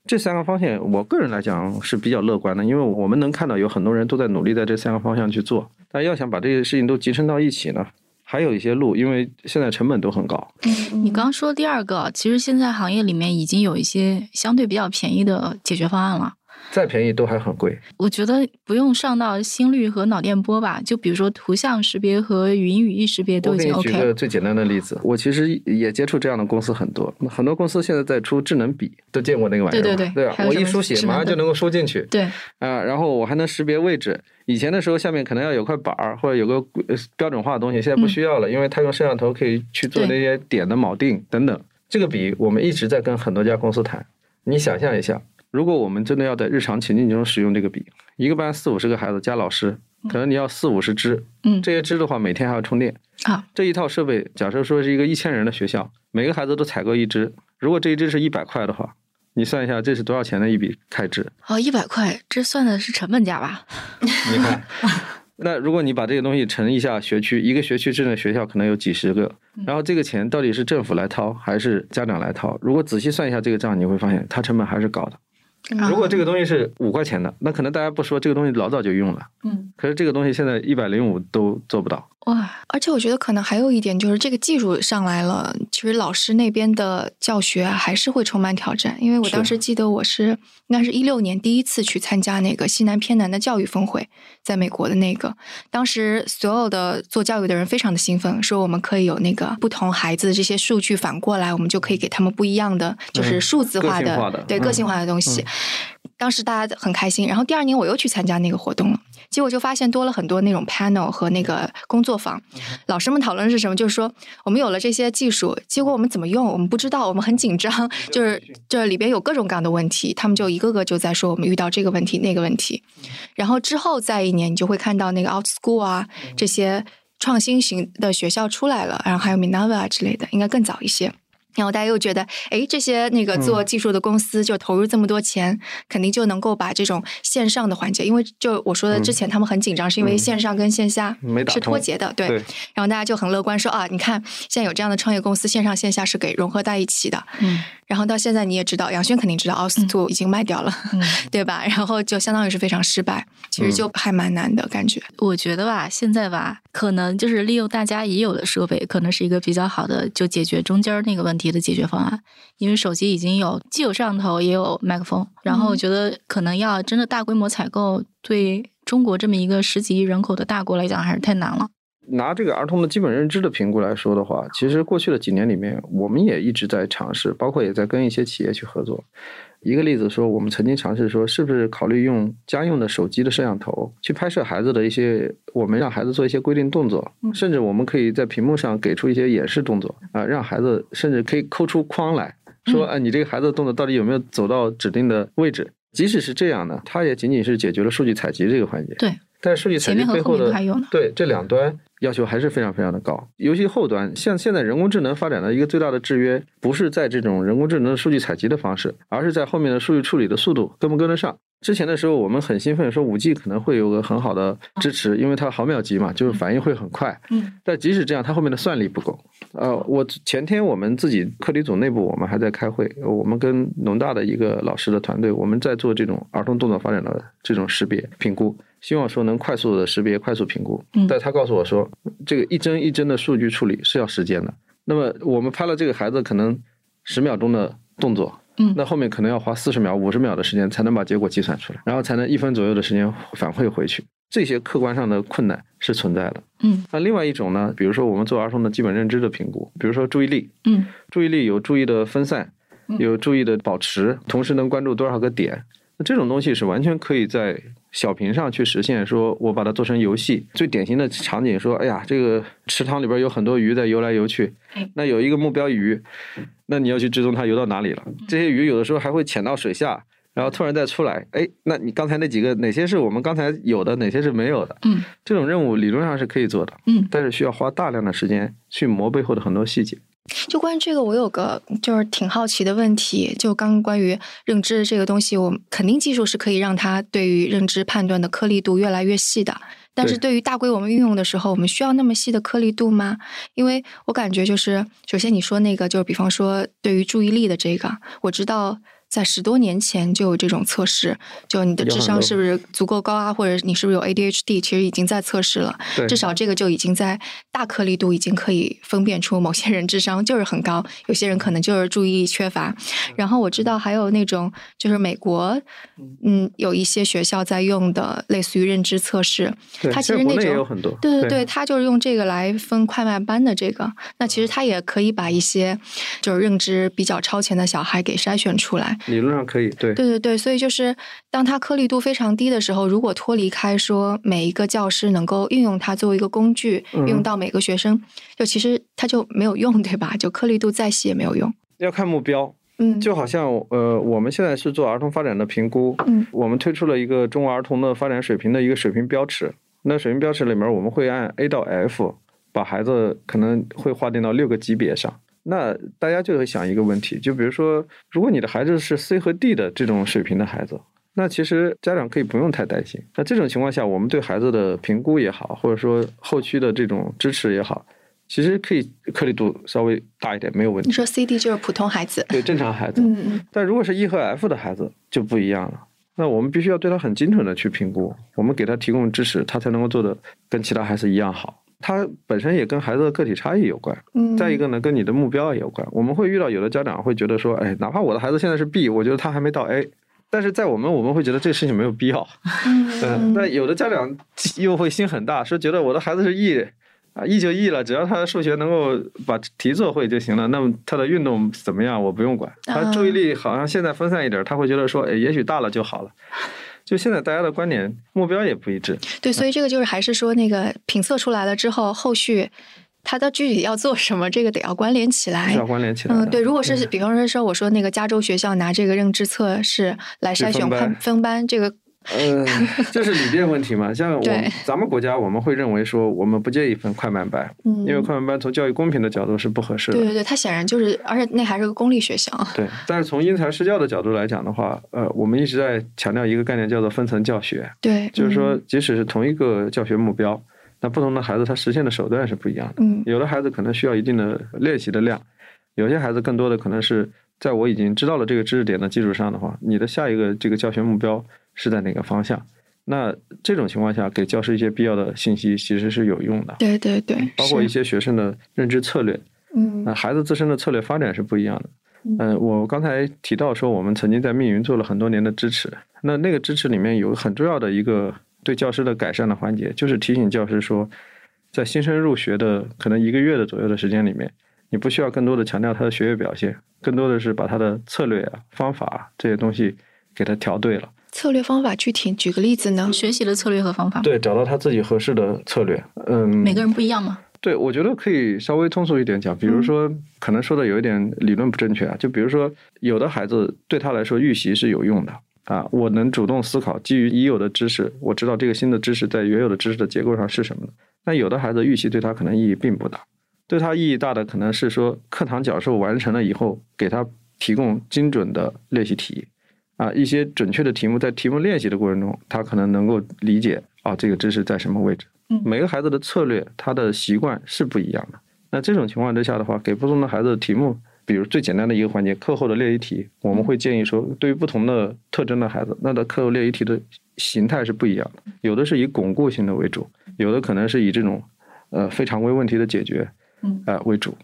这三个方向，我个人来讲是比较乐观的，因为我们能看到有很多人都在努力在这三个方向去做。但要想把这些事情都集成到一起呢，还有一些路，因为现在成本都很高。嗯你刚刚说第二个，其实现在行业里面已经有一些相对比较便宜的解决方案了。再便宜都还很贵，我觉得不用上到心率和脑电波吧，就比如说图像识别和语音语义识别都已经 OK。我给你举个最简单的例子，我其实也接触这样的公司很多，很多公司现在在出智能笔，都见过那个玩意儿对对对，对我一书写马上就能够输进去。对啊，然后我还能识别位置。以前的时候下面可能要有块板儿或者有个标准化的东西，现在不需要了，因为它用摄像头可以去做那些点的锚定等等。这个笔我们一直在跟很多家公司谈，你想象一下。如果我们真的要在日常情境中使用这个笔，一个班四五十个孩子加老师，可能你要四五十支，嗯这些支的话每天还要充电。啊，这一套设备，假设说是一个一千人的学校，每个孩子都采购一支，如果这一支是一百块的话，你算一下这是多少钱的一笔开支？哦，一百块，这算的是成本价吧？你看，那如果你把这个东西乘一下学区，一个学区制的学校可能有几十个，然后这个钱到底是政府来掏还是家长来掏？如果仔细算一下这个账，你会发现它成本还是高的。如果这个东西是五块钱的，那可能大家不说这个东西老早就用了，嗯，可是这个东西现在一百零五都做不到。哇，而且我觉得可能还有一点就是这个技术上来了，其实老师那边的教学还是会充满挑战。因为我当时记得我是应该是一六年第一次去参加那个西南偏南的教育峰会，在美国的那个，当时所有的做教育的人非常的兴奋，说我们可以有那个不同孩子的这些数据反过来，我们就可以给他们不一样的，就是嗯数字化的，对个性化的东西。当时大家很开心，然后第二年我又去参加那个活动了，结果就发现多了很多那种 panel 和那个工作坊。老师们讨论的是什么？就是说我们有了这些技术，结果我们怎么用，我们不知道，我们很紧张，就是这里边有各种各样的问题，他们就一个个就在说我们遇到这个问题那个问题。然后之后再一年，你就会看到那个 OutSchool 啊这些创新型的学校出来了，然后还有 Minerva 啊之类的，应该更早一些。然后大家又觉得，哎，这些那个做技术的公司就投入这么多钱，肯定就能够把这种线上的环节，因为就我说的之前他们很紧张，是因为线上跟线下是脱节的，对。对然后大家就很乐观说啊，你看现在有这样的创业公司，线上线下是给融合在一起的。嗯然后到现在你也知道，杨轩肯定知道，奥斯图已经卖掉了，嗯，对吧？然后就相当于是非常失败，其实就还蛮难的感觉。我觉得吧，现在吧，可能就是利用大家已有的设备，可能是一个比较好的就解决中间那个问题的解决方案。因为手机已经有既有摄像头，也有麦克风，然后我觉得可能要真的大规模采购，对中国这么一个十几亿人口的大国来讲，还是太难了。拿这个儿童的基本认知的评估来说的话，其实过去的几年里面，我们也一直在尝试，包括也在跟一些企业去合作。一个例子说，我们曾经尝试说，是不是考虑用家用的手机的摄像头去拍摄孩子的一些，我们让孩子做一些规定动作，甚至我们可以在屏幕上给出一些演示动作啊，让孩子甚至可以抠出框来说，啊，你这个孩子的动作到底有没有走到指定的位置？即使是这样呢，它也仅仅是解决了数据采集这个环节。对，但是数据采集背后的还有呢。对这两端要求还是非常非常的高，尤其后端，像现在人工智能发展的一个最大的制约，不是在这种人工智能的数据采集的方式，而是在后面的数据处理的速度跟不跟得上。之前的时候，我们很兴奋说五 G 可能会有个很好的支持，因为它毫秒级嘛，就是反应会很快。嗯，但即使这样，它后面的算力不够。呃，我前天我们自己课题组内部，我们还在开会，我们跟农大的一个老师的团队，我们在做这种儿童动作发展的这种识别评估，希望说能快速的识别、快速评估。嗯但他告诉我说，这个一帧一帧的数据处理是要时间的。那么我们拍了这个孩子可能十秒钟的动作，嗯那后面可能要花四十秒、五十秒的时间才能把结果计算出来，然后才能一分左右的时间反馈回去。这些客观上的困难是存在的。嗯那另外一种呢，比如说我们做儿童的基本认知的评估，比如说注意力，嗯注意力有注意的分散嗯，有注意的保持，同时能关注多少个点。那这种东西是完全可以在小屏上去实现。说我把它做成游戏，最典型的场景说，哎呀，这个池塘里边有很多鱼在游来游去哎，那有一个目标鱼，那你要去追踪它游到哪里了。这些鱼有的时候还会潜到水下。然后突然再出来，哎，那你刚才那几个哪些是我们刚才有的，哪些是没有的？嗯这种任务理论上是可以做的，嗯但是需要花大量的时间去磨背后的很多细节。就关于这个，我有个就是挺好奇的问题，就刚刚关于认知这个东西，我肯定技术是可以让它对于认知判断的颗粒度越来越细的。但是对对于大规我们运用的时候，我们需要那么细的颗粒度吗？因为我感觉就是，首先你说那个，就是比方说对于注意力的这个，我知道在十多年前就有这种测试，就你的智商是不是足够高啊，或者你是不是有 ADHD，其实已经在测试了。至少这个就已经在大颗粒度已经可以分辨出某些人智商就是很高，有些人可能就是注意力缺乏。然后我知道还有那种就是美国，嗯，有一些学校在用的类似于认知测试，对它其实那种对对对，它就是用这个来分快慢班的这个。那其实它也可以把一些就是认知比较超前的小孩给筛选出来。理论上可以，对对对对，所以就是当它颗粒度非常低的时候，如果脱离开说每一个教师能够运用它作为一个工具，用到每个学生，就其实它就没有用，对吧？就颗粒度再细也没有用。要看目标。嗯，就好像呃，我们现在是做儿童发展的评估，嗯，我们推出了一个中国儿童的发展水平的一个水平标尺。那水平标尺里面，我们会按 A 到 F，把孩子可能会划定到六个级别上。那大家就会想一个问题，就比如说，如果你的孩子是 C 和 D 的这种水平的孩子，那其实家长可以不用太担心。那这种情况下，我们对孩子的评估也好，或者说后期的这种支持也好，其实可以颗粒度稍微大一点，没有问题。你说 CD 就是普通孩子，对正常孩子，嗯嗯但如果是 E 和 F 的孩子就不一样了。那我们必须要对他很精准的去评估，我们给他提供支持，他才能够做的跟其他孩子一样好。他本身也跟孩子的个体差异有关，嗯，再一个呢，跟你的目标也有关。我们会遇到有的家长会觉得说，哎，哪怕我的孩子现在是 B，我觉得他还没到 A，但是在我们我们会觉得这个事情没有必要。嗯，嗯，但有的家长又会心很大，说觉得我的孩子是 E 啊，E 就 E 了，只要他的数学能够把题做会就行了。那么他的运动怎么样，我不用管。他注意力好像现在分散一点，他会觉得说，哎，也许大了就好了。就现在大家的观点目标也不一致。对，所以这个就是还是说那个评测出来了之后，后续他的具体要做什么，这个得要关联起来。要关联起来。嗯，对，如果是比方说说我说那个加州学校拿这个认知测试来筛选分班分分班，这个呃，这是理念问题嘛？像我咱们国家，我们会认为说，我们不介意分快慢班，嗯，因为快慢班从教育公平的角度是不合适的。对对对，它显然就是，而且那还是个公立学校。对，但是从因材施教的角度来讲的话，呃，我们一直在强调一个概念，叫做分层教学，对，就是说嗯，，即使是同一个教学目标，那不同的孩子他实现的手段是不一样的。嗯有的孩子可能需要一定的练习的量，有些孩子更多的可能是在我已经知道了这个知识点的基础上的话，你的下一个这个教学目标是在哪个方向？那这种情况下，给教师一些必要的信息其实是有用的，对对对，包括一些学生的认知策略，嗯那孩子自身的策略发展是不一样的。嗯嗯，我刚才提到说，我们曾经在密云做了很多年的支持。那那个支持里面有很重要的一个对教师的改善的环节，就是提醒教师说，在新生入学的可能一个月的左右的时间里面，你不需要更多的强调他的学业表现，更多的是把他的策略啊、方法啊这些东西给他调对了。策略方法具体举个例子呢？学习的策略和方法，对，找到他自己合适的策略。嗯，每个人不一样嘛。对，我觉得可以稍微通俗一点讲，比如说，可能说的有一点理论不正确啊，就比如说，有的孩子对他来说预习是有用的啊，我能主动思考，基于已有的知识，我知道这个新的知识在原有的知识的结构上是什么的。那有的孩子预习对他可能意义并不大，对他意义大的可能是说，课堂讲授完成了以后，给他提供精准的练习题啊，一些准确的题目，在题目练习的过程中，他可能能够理解啊，这个知识在什么位置。嗯每个孩子的策略、他的习惯是不一样的。那这种情况之下的话，给不同的孩子的题目，比如最简单的一个环节，课后的练习题，我们会建议说，对于不同的特征的孩子，那的课后练习题的形态是不一样的。有的是以巩固性的为主，有的可能是以这种呃非常规问题的解决，嗯呃为主。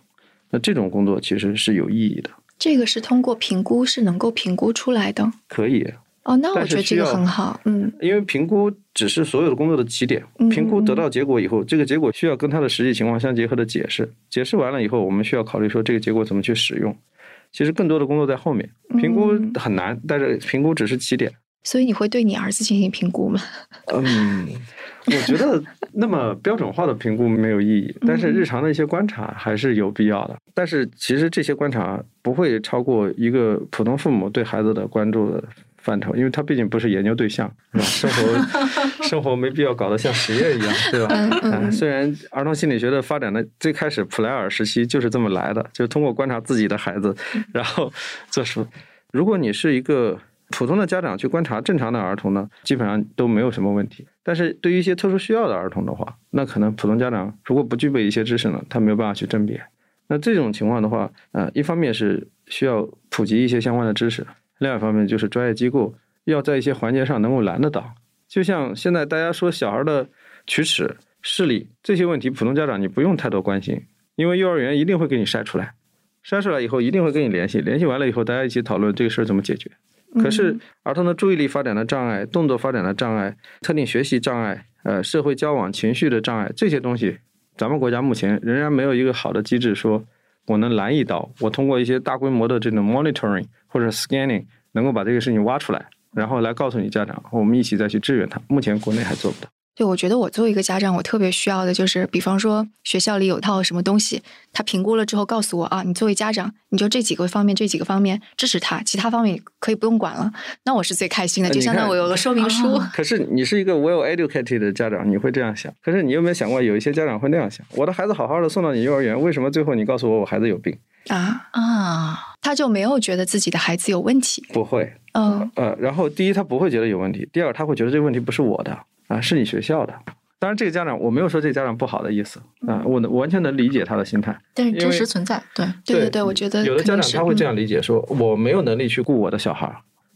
那这种工作其实是有意义的，这个是通过评估是能够评估出来的。可以，哦，那我觉得这个很好。嗯因为评估只是所有的工作的起点嗯，评估得到结果以后，这个结果需要跟它的实际情况相结合的解释，解释完了以后，我们需要考虑说这个结果怎么去使用。其实更多的工作在后面，评估嗯很难，但是评估只是起点。所以你会对你儿子进行评估吗？嗯，我觉得那么标准化的评估没有意义，但是嗯日常的一些观察还是有必要的。但是其实这些观察不会超过一个普通父母对孩子的关注的范畴，因为他毕竟不是研究对象，是吧？生活 生活没必要搞得像实验一样，对吧？嗯，虽然儿童心理学的发展的最开始普莱尔时期就是这么来的，就是通过观察自己的孩子，然后做出。如果你是一个普通的家长去观察正常的儿童呢，基本上都没有什么问题。但是对于一些特殊需要的儿童的话，那可能普通家长如果不具备一些知识呢，他没有办法去甄别。那这种情况的话，呃，一方面是需要普及一些相关的知识，另外一方面就是专业机构要在一些环节上能够拦得到。就像现在大家说小孩的龋齿、视力这些问题，普通家长你不用太多关心，因为幼儿园一定会给你筛出来，筛出来以后一定会跟你联系，联系完了以后大家一起讨论这个事儿怎么解决。可是嗯儿童的注意力发展的障碍、动作发展的障碍、特定学习障碍、呃社会交往、情绪的障碍这些东西，咱们国家目前仍然没有一个好的机制，说我能拦一刀，我通过一些大规模的这种 monitoring 或者 scanning 能够把这个事情挖出来，然后来告诉你家长，我们一起再去支援他。目前国内还做不到。对，我觉得我作为一个家长，我特别需要的就是，比方说学校里有套什么东西，他评估了之后告诉我啊，你作为家长，你就这几个方面、这几个方面支持他，其他方面可以不用管了，那我是最开心的，就相当于我有个说明书。可是你是一个 well educated 的家长，你会这样想。可是你有没有想过，有一些家长会那样想：我的孩子好好的送到你幼儿园，为什么最后你告诉我我孩子有病？啊啊，他就没有觉得自己的孩子有问题？不会，嗯呃，然后第一他不会觉得有问题，第二他会觉得这个问题不是我的啊，是你学校的。当然，这个家长我没有说这个家长不好的意思啊，我能完全能理解他的心态。但是真实存在，对对对对，我觉得有的家长他会这样理解：说我没有能力去顾我的小孩，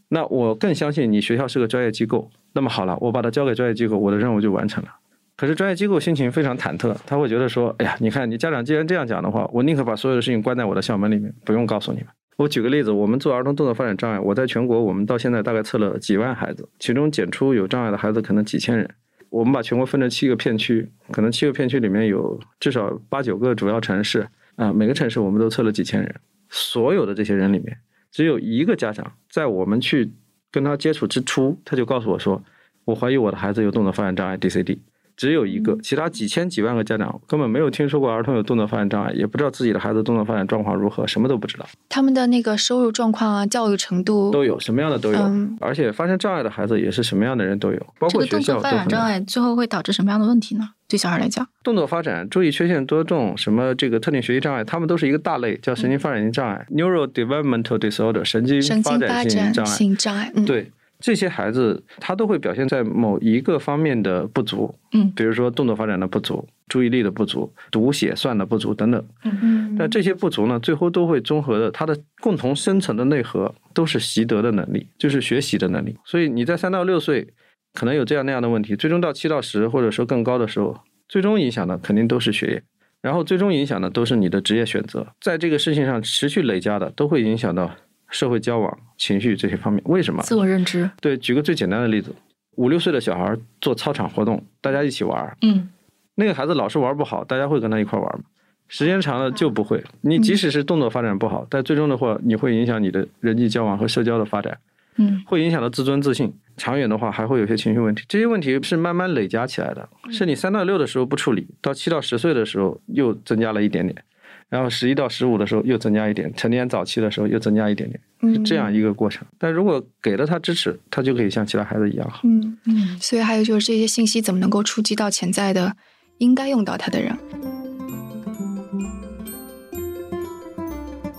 那我更相信你学校是个专业机构。那么好了，我把它交给专业机构，我的任务就完成了。可是专业机构心情非常忐忑，他会觉得说：哎呀，你看你家长既然这样讲的话，我宁可把所有的事情关在我的校门里面，不用告诉你们。我举个例子，我们做儿童动作发展障碍，我在全国我们到现在大概测了几万孩子，其中检出有障碍的孩子可能几千人。我们把全国分成七个片区，可能七个片区里面有至少八九个主要城市啊，每个城市我们都测了几千人。所有的这些人里面，只有一个家长在我们去跟他接触之初，他就告诉我说：“我怀疑我的孩子有动作发展障碍 （DCD）。”只有一个，其他几千几万个家长根本没有听说过儿童有动作发展障碍，也不知道自己的孩子动作发展状况如何，什么都不知道。他们的那个收入状况啊，教育程度都有，什么样的都有。而且发生障碍的孩子也是什么样的人都有，包括学校。动作发展障碍最后会导致什么样的问题呢？对小孩来讲，动作发展、注意缺陷多动、什么这个特定学习障碍，他们都是一个大类，叫神经发展性障碍 （neurodevelopmental disorder），神经发展性障碍。嗯对。这些孩子他都会表现在某一个方面的不足，嗯，比如说动作发展的不足、注意力的不足、读写算的不足等等，嗯嗯。但这些不足呢，最后都会综合的，它的共同深层的内核都是习得的能力，就是学习的能力。所以你在三到六岁可能有这样那样的问题，最终到七到十或者说更高的时候，最终影响的肯定都是学业，然后最终影响的都是你的职业选择，在这个事情上持续累加的，都会影响到。社会交往、情绪这些方面，为什么？自我认知。对，举个最简单的例子，五六岁的小孩做操场活动，大家一起玩嗯，那个孩子老是玩不好，大家会跟他一块玩吗？时间长了就不会。你即使是动作发展不好，但最终的话，你会影响你的人际交往和社交的发展。嗯，会影响到自尊自信。长远的话，还会有些情绪问题。这些问题是慢慢累加起来的，是你三到六的时候不处理，到七到十岁的时候又增加了一点点。然后十一到十五的时候又增加一点，成年早期的时候又增加一点点，是这样一个过程。但如果给了他支持，他就可以像其他孩子一样好。嗯嗯。所以还有就是这些信息怎么能够触及到潜在的应该用到他的人？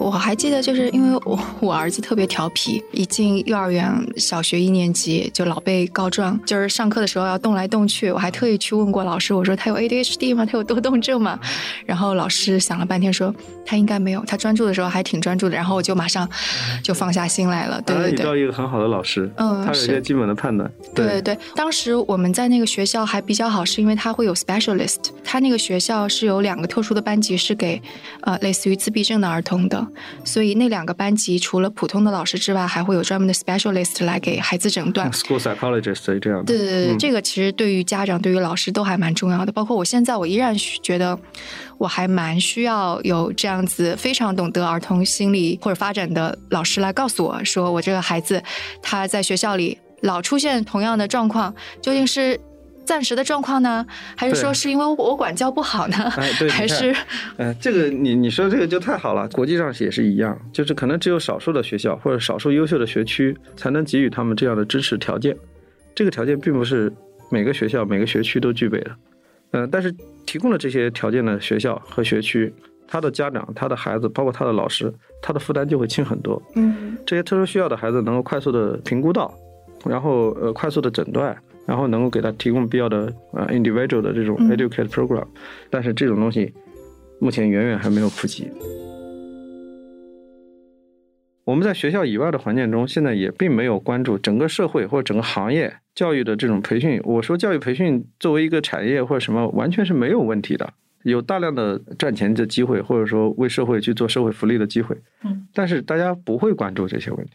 我还记得，就是因为我 我儿子特别调皮，一进幼儿园小学一年级就老被告状，就是上课的时候要动来动去。我还特意去问过老师，我说他有 ADHD 吗？他有多动症吗？然后老师想了半天说他应该没有，他专注的时候还挺专注的。然后我就马上就放下心来了。对对对，遇到一个很好的老师，嗯，他有一些基本的判断。对对对，当时我们在那个学校还比较好，是因为他会有 specialist，他那个学校是有两个特殊的班级是给呃类似于自闭症的儿童的。所以那两个班级除了普通的老师之外，还会有专门的 specialist 来给孩子诊断。School psychologist 这样。对对对，这个其实对于家长、对于老师都还蛮重要的。包括我现在，我依然觉得我还蛮需要有这样子非常懂得儿童心理或者发展的老师来告诉我说，我这个孩子他在学校里老出现同样的状况，究竟是。暂时的状况呢？还是说是因为我管教不好呢？还是？哎，这个你你说这个就太好了。国际上也是一样，就是可能只有少数的学校或者少数优秀的学区才能给予他们这样的支持条件。这个条件并不是每个学校每个学区都具备的。嗯，但是提供了这些条件的学校和学区，他的家长、他的孩子，包括他的老师，他的负担就会轻很多。嗯，这些特殊需要的孩子能够快速的评估到，然后呃快速的诊断。然后能够给他提供必要的呃 individual 的这种 educate program，但是这种东西目前远远还没有普及。我们在学校以外的环境中，现在也并没有关注整个社会或者整个行业教育的这种培训。我说教育培训作为一个产业或者什么，完全是没有问题的，有大量的赚钱的机会，或者说为社会去做社会福利的机会。嗯，但是大家不会关注这些问题，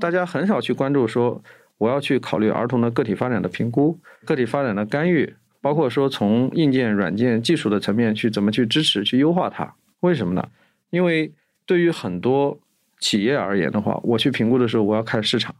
大家很少去关注说。我要去考虑儿童的个体发展的评估、个体发展的干预，包括说从硬件、软件、技术的层面去怎么去支持、去优化它。为什么呢？因为对于很多企业而言的话，我去评估的时候，我要看市场。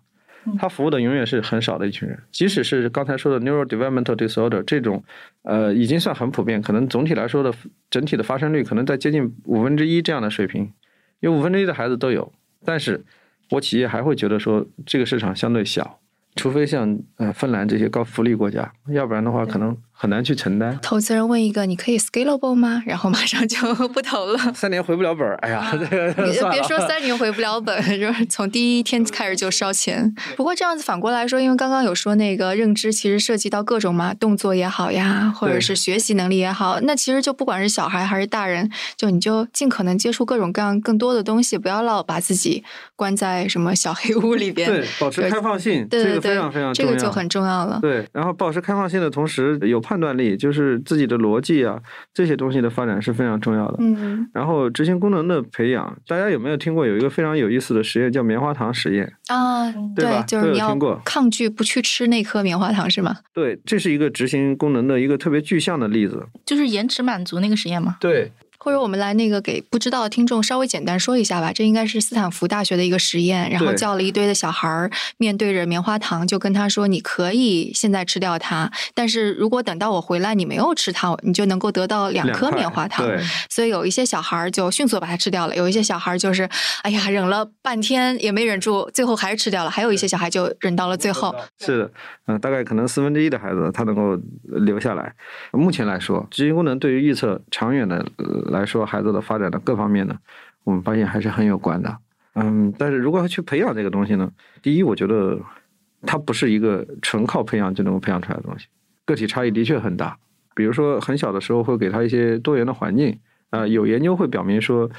他服务的永远是很少的一群人。即使是刚才说的 neurodevelopmental disorder 这种，呃，已经算很普遍，可能总体来说的整体的发生率可能在接近五分之一这样的水平，有五分之一的孩子都有。但是，我企业还会觉得说这个市场相对小。除非像呃芬兰这些高福利国家，要不然的话可能很难去承担。投资人问一个，你可以 scalable 吗？然后马上就 不投了。三年回不了本儿，哎呀，别说三年回不了本，就是从第一天开始就烧钱。不过这样子反过来说，因为刚刚有说那个认知其实涉及到各种嘛，动作也好呀，或者是学习能力也好，那其实就不管是小孩还是大人，就你就尽可能接触各种各样更多的东西，不要老把自己关在什么小黑屋里边。对，保持开放性。对。非常非常这个就很重要了。对，然后保持开放性的同时有判断力，就是自己的逻辑啊这些东西的发展是非常重要的。嗯，然后执行功能的培养，大家有没有听过有一个非常有意思的实验叫棉花糖实验啊？对，就是你要抗拒不去吃那颗棉花糖是吗？对，这是一个执行功能的一个特别具象的例子，就是延迟满足那个实验吗？对。或者我们来那个给不知道的听众稍微简单说一下吧。这应该是斯坦福大学的一个实验，然后叫了一堆的小孩儿，面对着棉花糖，就跟他说：“你可以现在吃掉它，但是如果等到我回来你没有吃它，你就能够得到两颗棉花糖。”所以有一些小孩儿就迅速把它吃掉了，有一些小孩儿就是哎呀忍了半天也没忍住，最后还是吃掉了。还有一些小孩就忍到了最后。是的，嗯，大概可能四分之一的孩子他能够留下来。目前来说，执行功能对于预测长远的。来说，孩子的发展的各方面呢，我们发现还是很有关的。嗯，但是如果要去培养这个东西呢，第一，我觉得它不是一个纯靠培养就能够培养出来的东西，个体差异的确很大。比如说，很小的时候会给他一些多元的环境，啊，有研究会表明说，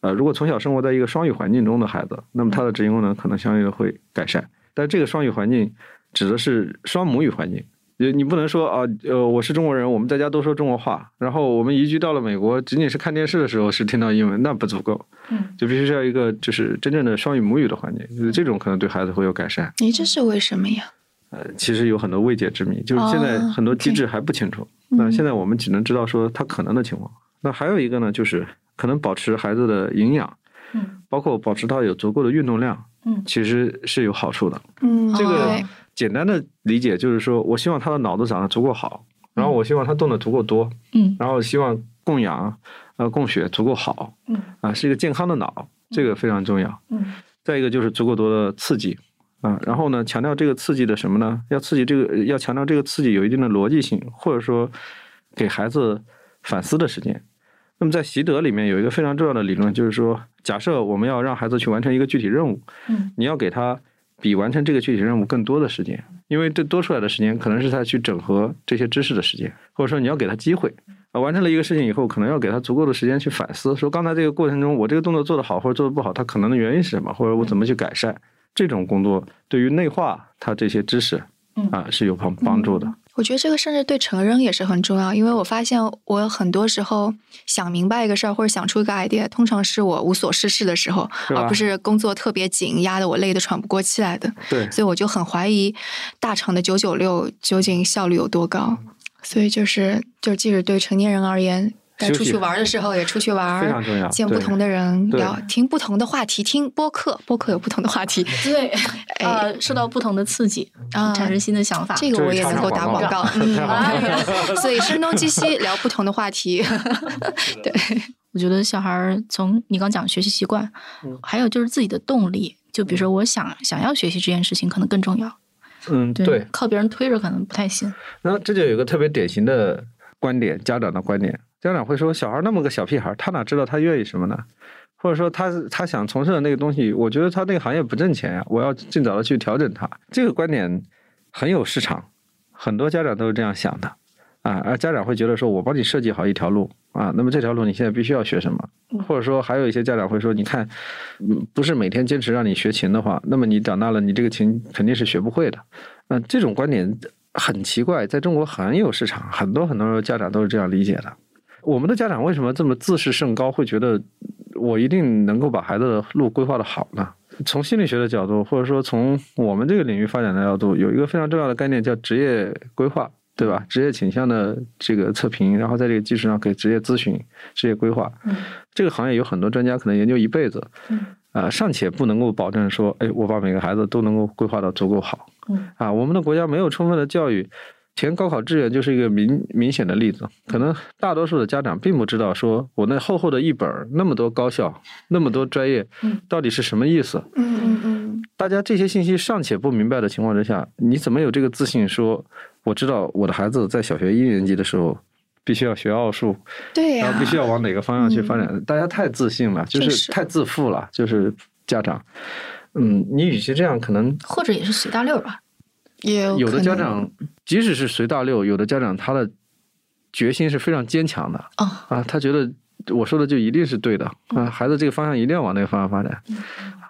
呃，如果从小生活在一个双语环境中的孩子，那么他的执行功能可能相应的会改善。但这个双语环境指的是双母语环境。你你不能说啊，呃，我是中国人，我们在家都说中国话，然后我们移居到了美国，仅仅是看电视的时候是听到英文，那不足够，嗯，就必须是要一个就是真正的双语母语的环境，就是这种可能对孩子会有改善。你这是为什么呀？呃，其实有很多未解之谜，就是现在很多机制还不清楚。那现在我们只能知道说它可能的情况。那还有一个呢，就是可能保持孩子的营养，嗯，包括保持他有足够的运动量，嗯，其实是有好处的，嗯，这个。简单的理解就是说，我希望他的脑子长得足够好，然后我希望他动的足够多，嗯，然后希望供氧呃供血足够好，嗯，啊是一个健康的脑，这个非常重要，嗯，再一个就是足够多的刺激，啊，然后呢强调这个刺激的什么呢？要刺激这个要强调这个刺激有一定的逻辑性，或者说给孩子反思的时间。那么在习得里面有一个非常重要的理论，就是说，假设我们要让孩子去完成一个具体任务，嗯，你要给他。比完成这个具体任务更多的时间，因为这多出来的时间可能是他去整合这些知识的时间，或者说你要给他机会啊，完成了一个事情以后，可能要给他足够的时间去反思，说刚才这个过程中我这个动作做得好或者做得不好，它可能的原因是什么，或者我怎么去改善。这种工作对于内化他这些知识啊是有帮帮助的。我觉得这个甚至对成人也是很重要，因为我发现我很多时候想明白一个事儿或者想出一个 idea，通常是我无所事事的时候，而不是工作特别紧，压得我累得喘不过气来的。对，所以我就很怀疑大厂的九九六究竟效率有多高。所以就是，就即使对成年人而言。该出去玩的时候也出去玩，非常重要。见不同的人，要听不同的话题，听播客，播客有不同的话题。对，呃，受到不同的刺激，产生新的想法。这个我也能够打广告。所以声东击西，聊不同的话题。对，我觉得小孩儿从你刚讲学习习惯，还有就是自己的动力。就比如说，我想想要学习这件事情，可能更重要。嗯，对，靠别人推着可能不太行。那这就有一个特别典型的观点，家长的观点。家长会说：“小孩那么个小屁孩，他哪知道他愿意什么呢？或者说他他想从事的那个东西，我觉得他那个行业不挣钱呀，我要尽早的去调整他。”这个观点很有市场，很多家长都是这样想的啊。而家长会觉得说：“我帮你设计好一条路啊，那么这条路你现在必须要学什么？”或者说还有一些家长会说：“你看，不是每天坚持让你学琴的话，那么你长大了你这个琴肯定是学不会的。”嗯，这种观点很奇怪，在中国很有市场，很多很多家长都是这样理解的。我们的家长为什么这么自视甚高，会觉得我一定能够把孩子的路规划的好呢？从心理学的角度，或者说从我们这个领域发展的角度，有一个非常重要的概念叫职业规划，对吧？职业倾向的这个测评，然后在这个基础上给职业咨询、职业规划。这个行业有很多专家可能研究一辈子。呃，尚且不能够保证说，哎，我把每个孩子都能够规划到足够好。嗯啊，我们的国家没有充分的教育，填高考志愿就是一个明明显的例子。可能大多数的家长并不知道，说我那厚厚的一本那么多高校，那么多专业嗯，到底是什么意思？嗯嗯嗯，大家这些信息尚且不明白的情况之下，你怎么有这个自信说，我知道我的孩子在小学一年级的时候必须要学奥数，对呀、然后必须要往哪个方向去发展？大家太自信了，就就是是太自负了，就是家长。嗯，你与其这样，可能或者也是随大溜吧。也有有的家长，即使是随大流，有的家长他的决心是非常坚强的哦，啊，他觉得我说的就一定是对的啊，孩子这个方向一定要往那个方向发展，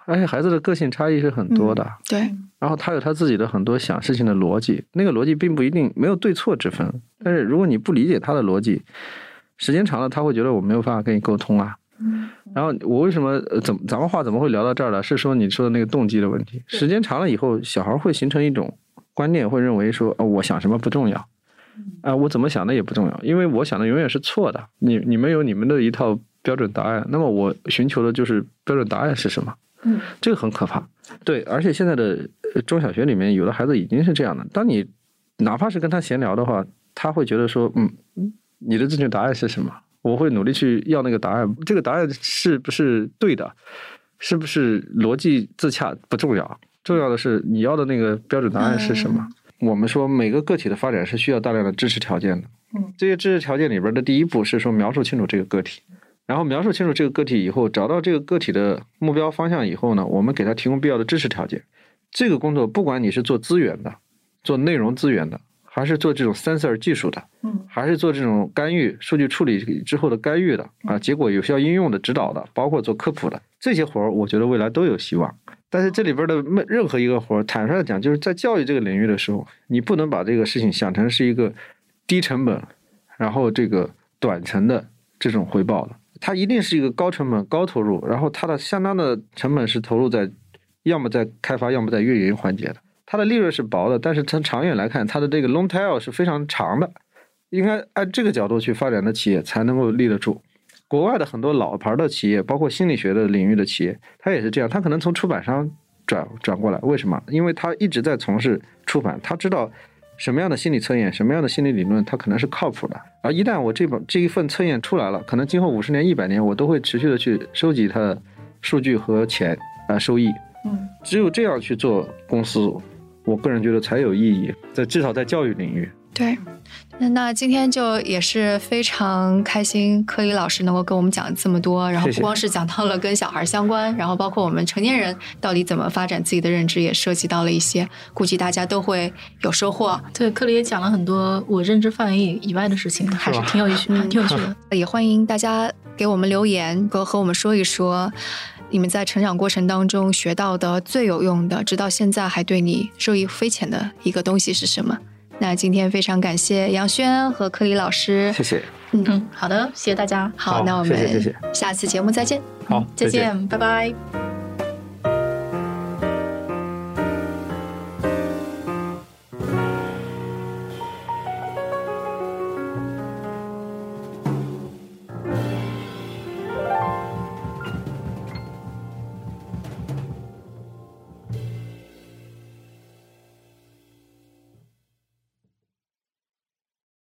而且孩子的个性差异是很多的，对，然后他有他自己的很多想事情的逻辑，那个逻辑并不一定没有对错之分，但是如果你不理解他的逻辑，时间长了他会觉得我没有办法跟你沟通啊。然后我为什么呃怎么咱们话怎么会聊到这儿了？是说你说的那个动机的问题。时间长了以后，小孩会形成一种观念，会认为说，呃，我想什么不重要，啊、我怎么想的也不重要，因为我想的永远是错的。你你们有你们的一套标准答案，那么我寻求的就是标准答案是什么？嗯，这个很可怕。对，而且现在的呃中小学里面，有的孩子已经是这样的。当你哪怕是跟他闲聊的话，他会觉得说，嗯，你的正确答案是什么？我会努力去要那个答案。这个答案是不是对的？是不是逻辑自洽不重要，重要的是你要的那个标准答案是什么。我们说每个个体的发展是需要大量的支持条件的。嗯，这些支持条件里边的第一步是说描述清楚这个个体，然后描述清楚这个个体以后，找到这个个体的目标方向以后呢，我们给他提供必要的支持条件。这个工作不管你是做资源的，做内容资源的，还是做这种 sensor 技术的，嗯还是做这种干预、数据处理之后的干预的啊，结果有效应用的指导的，包括做科普的这些活儿，我觉得未来都有希望。但是这里边的任何一个活，坦率的讲，就是在教育这个领域的时候，你不能把这个事情想成是一个低成本，然后这个短程的这种回报的，它一定是一个高成本、高投入，然后它的相当的成本是投入在要么在开发，要么在运营环节的。它的利润是薄的，但是从长远来看，它的这个 long tail 是非常长的。应该按这个角度去发展的企业才能够立得住。国外的很多老牌的企业，包括心理学的领域的企业，它也是这样，它可能从出版商转转过来，为什么？因为他一直在从事出版，他知道什么样的心理测验、什么样的心理理论，它可能是靠谱的。而一旦我这本这一份测验出来了，可能今后五十年、一百年，我都会持续的去收集它的数据和钱啊、呃收益。嗯，只有这样去做公司，我个人觉得才有意义，在至少在教育领域。对，那那今天就也是非常开心，柯里老师能够跟我们讲这么多，然后不光是讲到了跟小孩相关，然后包括我们成年人到底怎么发展自己的认知，也涉及到了一些，估计大家都会有收获。对，柯里也讲了很多我认知范围以外的事情，还是挺有趣，嗯挺有趣的。也欢迎大家给我们留言，和和我们说一说。你们在成长过程当中学到的最有用的，直到现在还对你受益匪浅的一个东西是什么？那今天非常感谢杨轩和柯里老师。谢谢。嗯嗯，好的，谢谢大家。好，好那我们谢谢谢谢下次节目再见。好，再见，拜拜。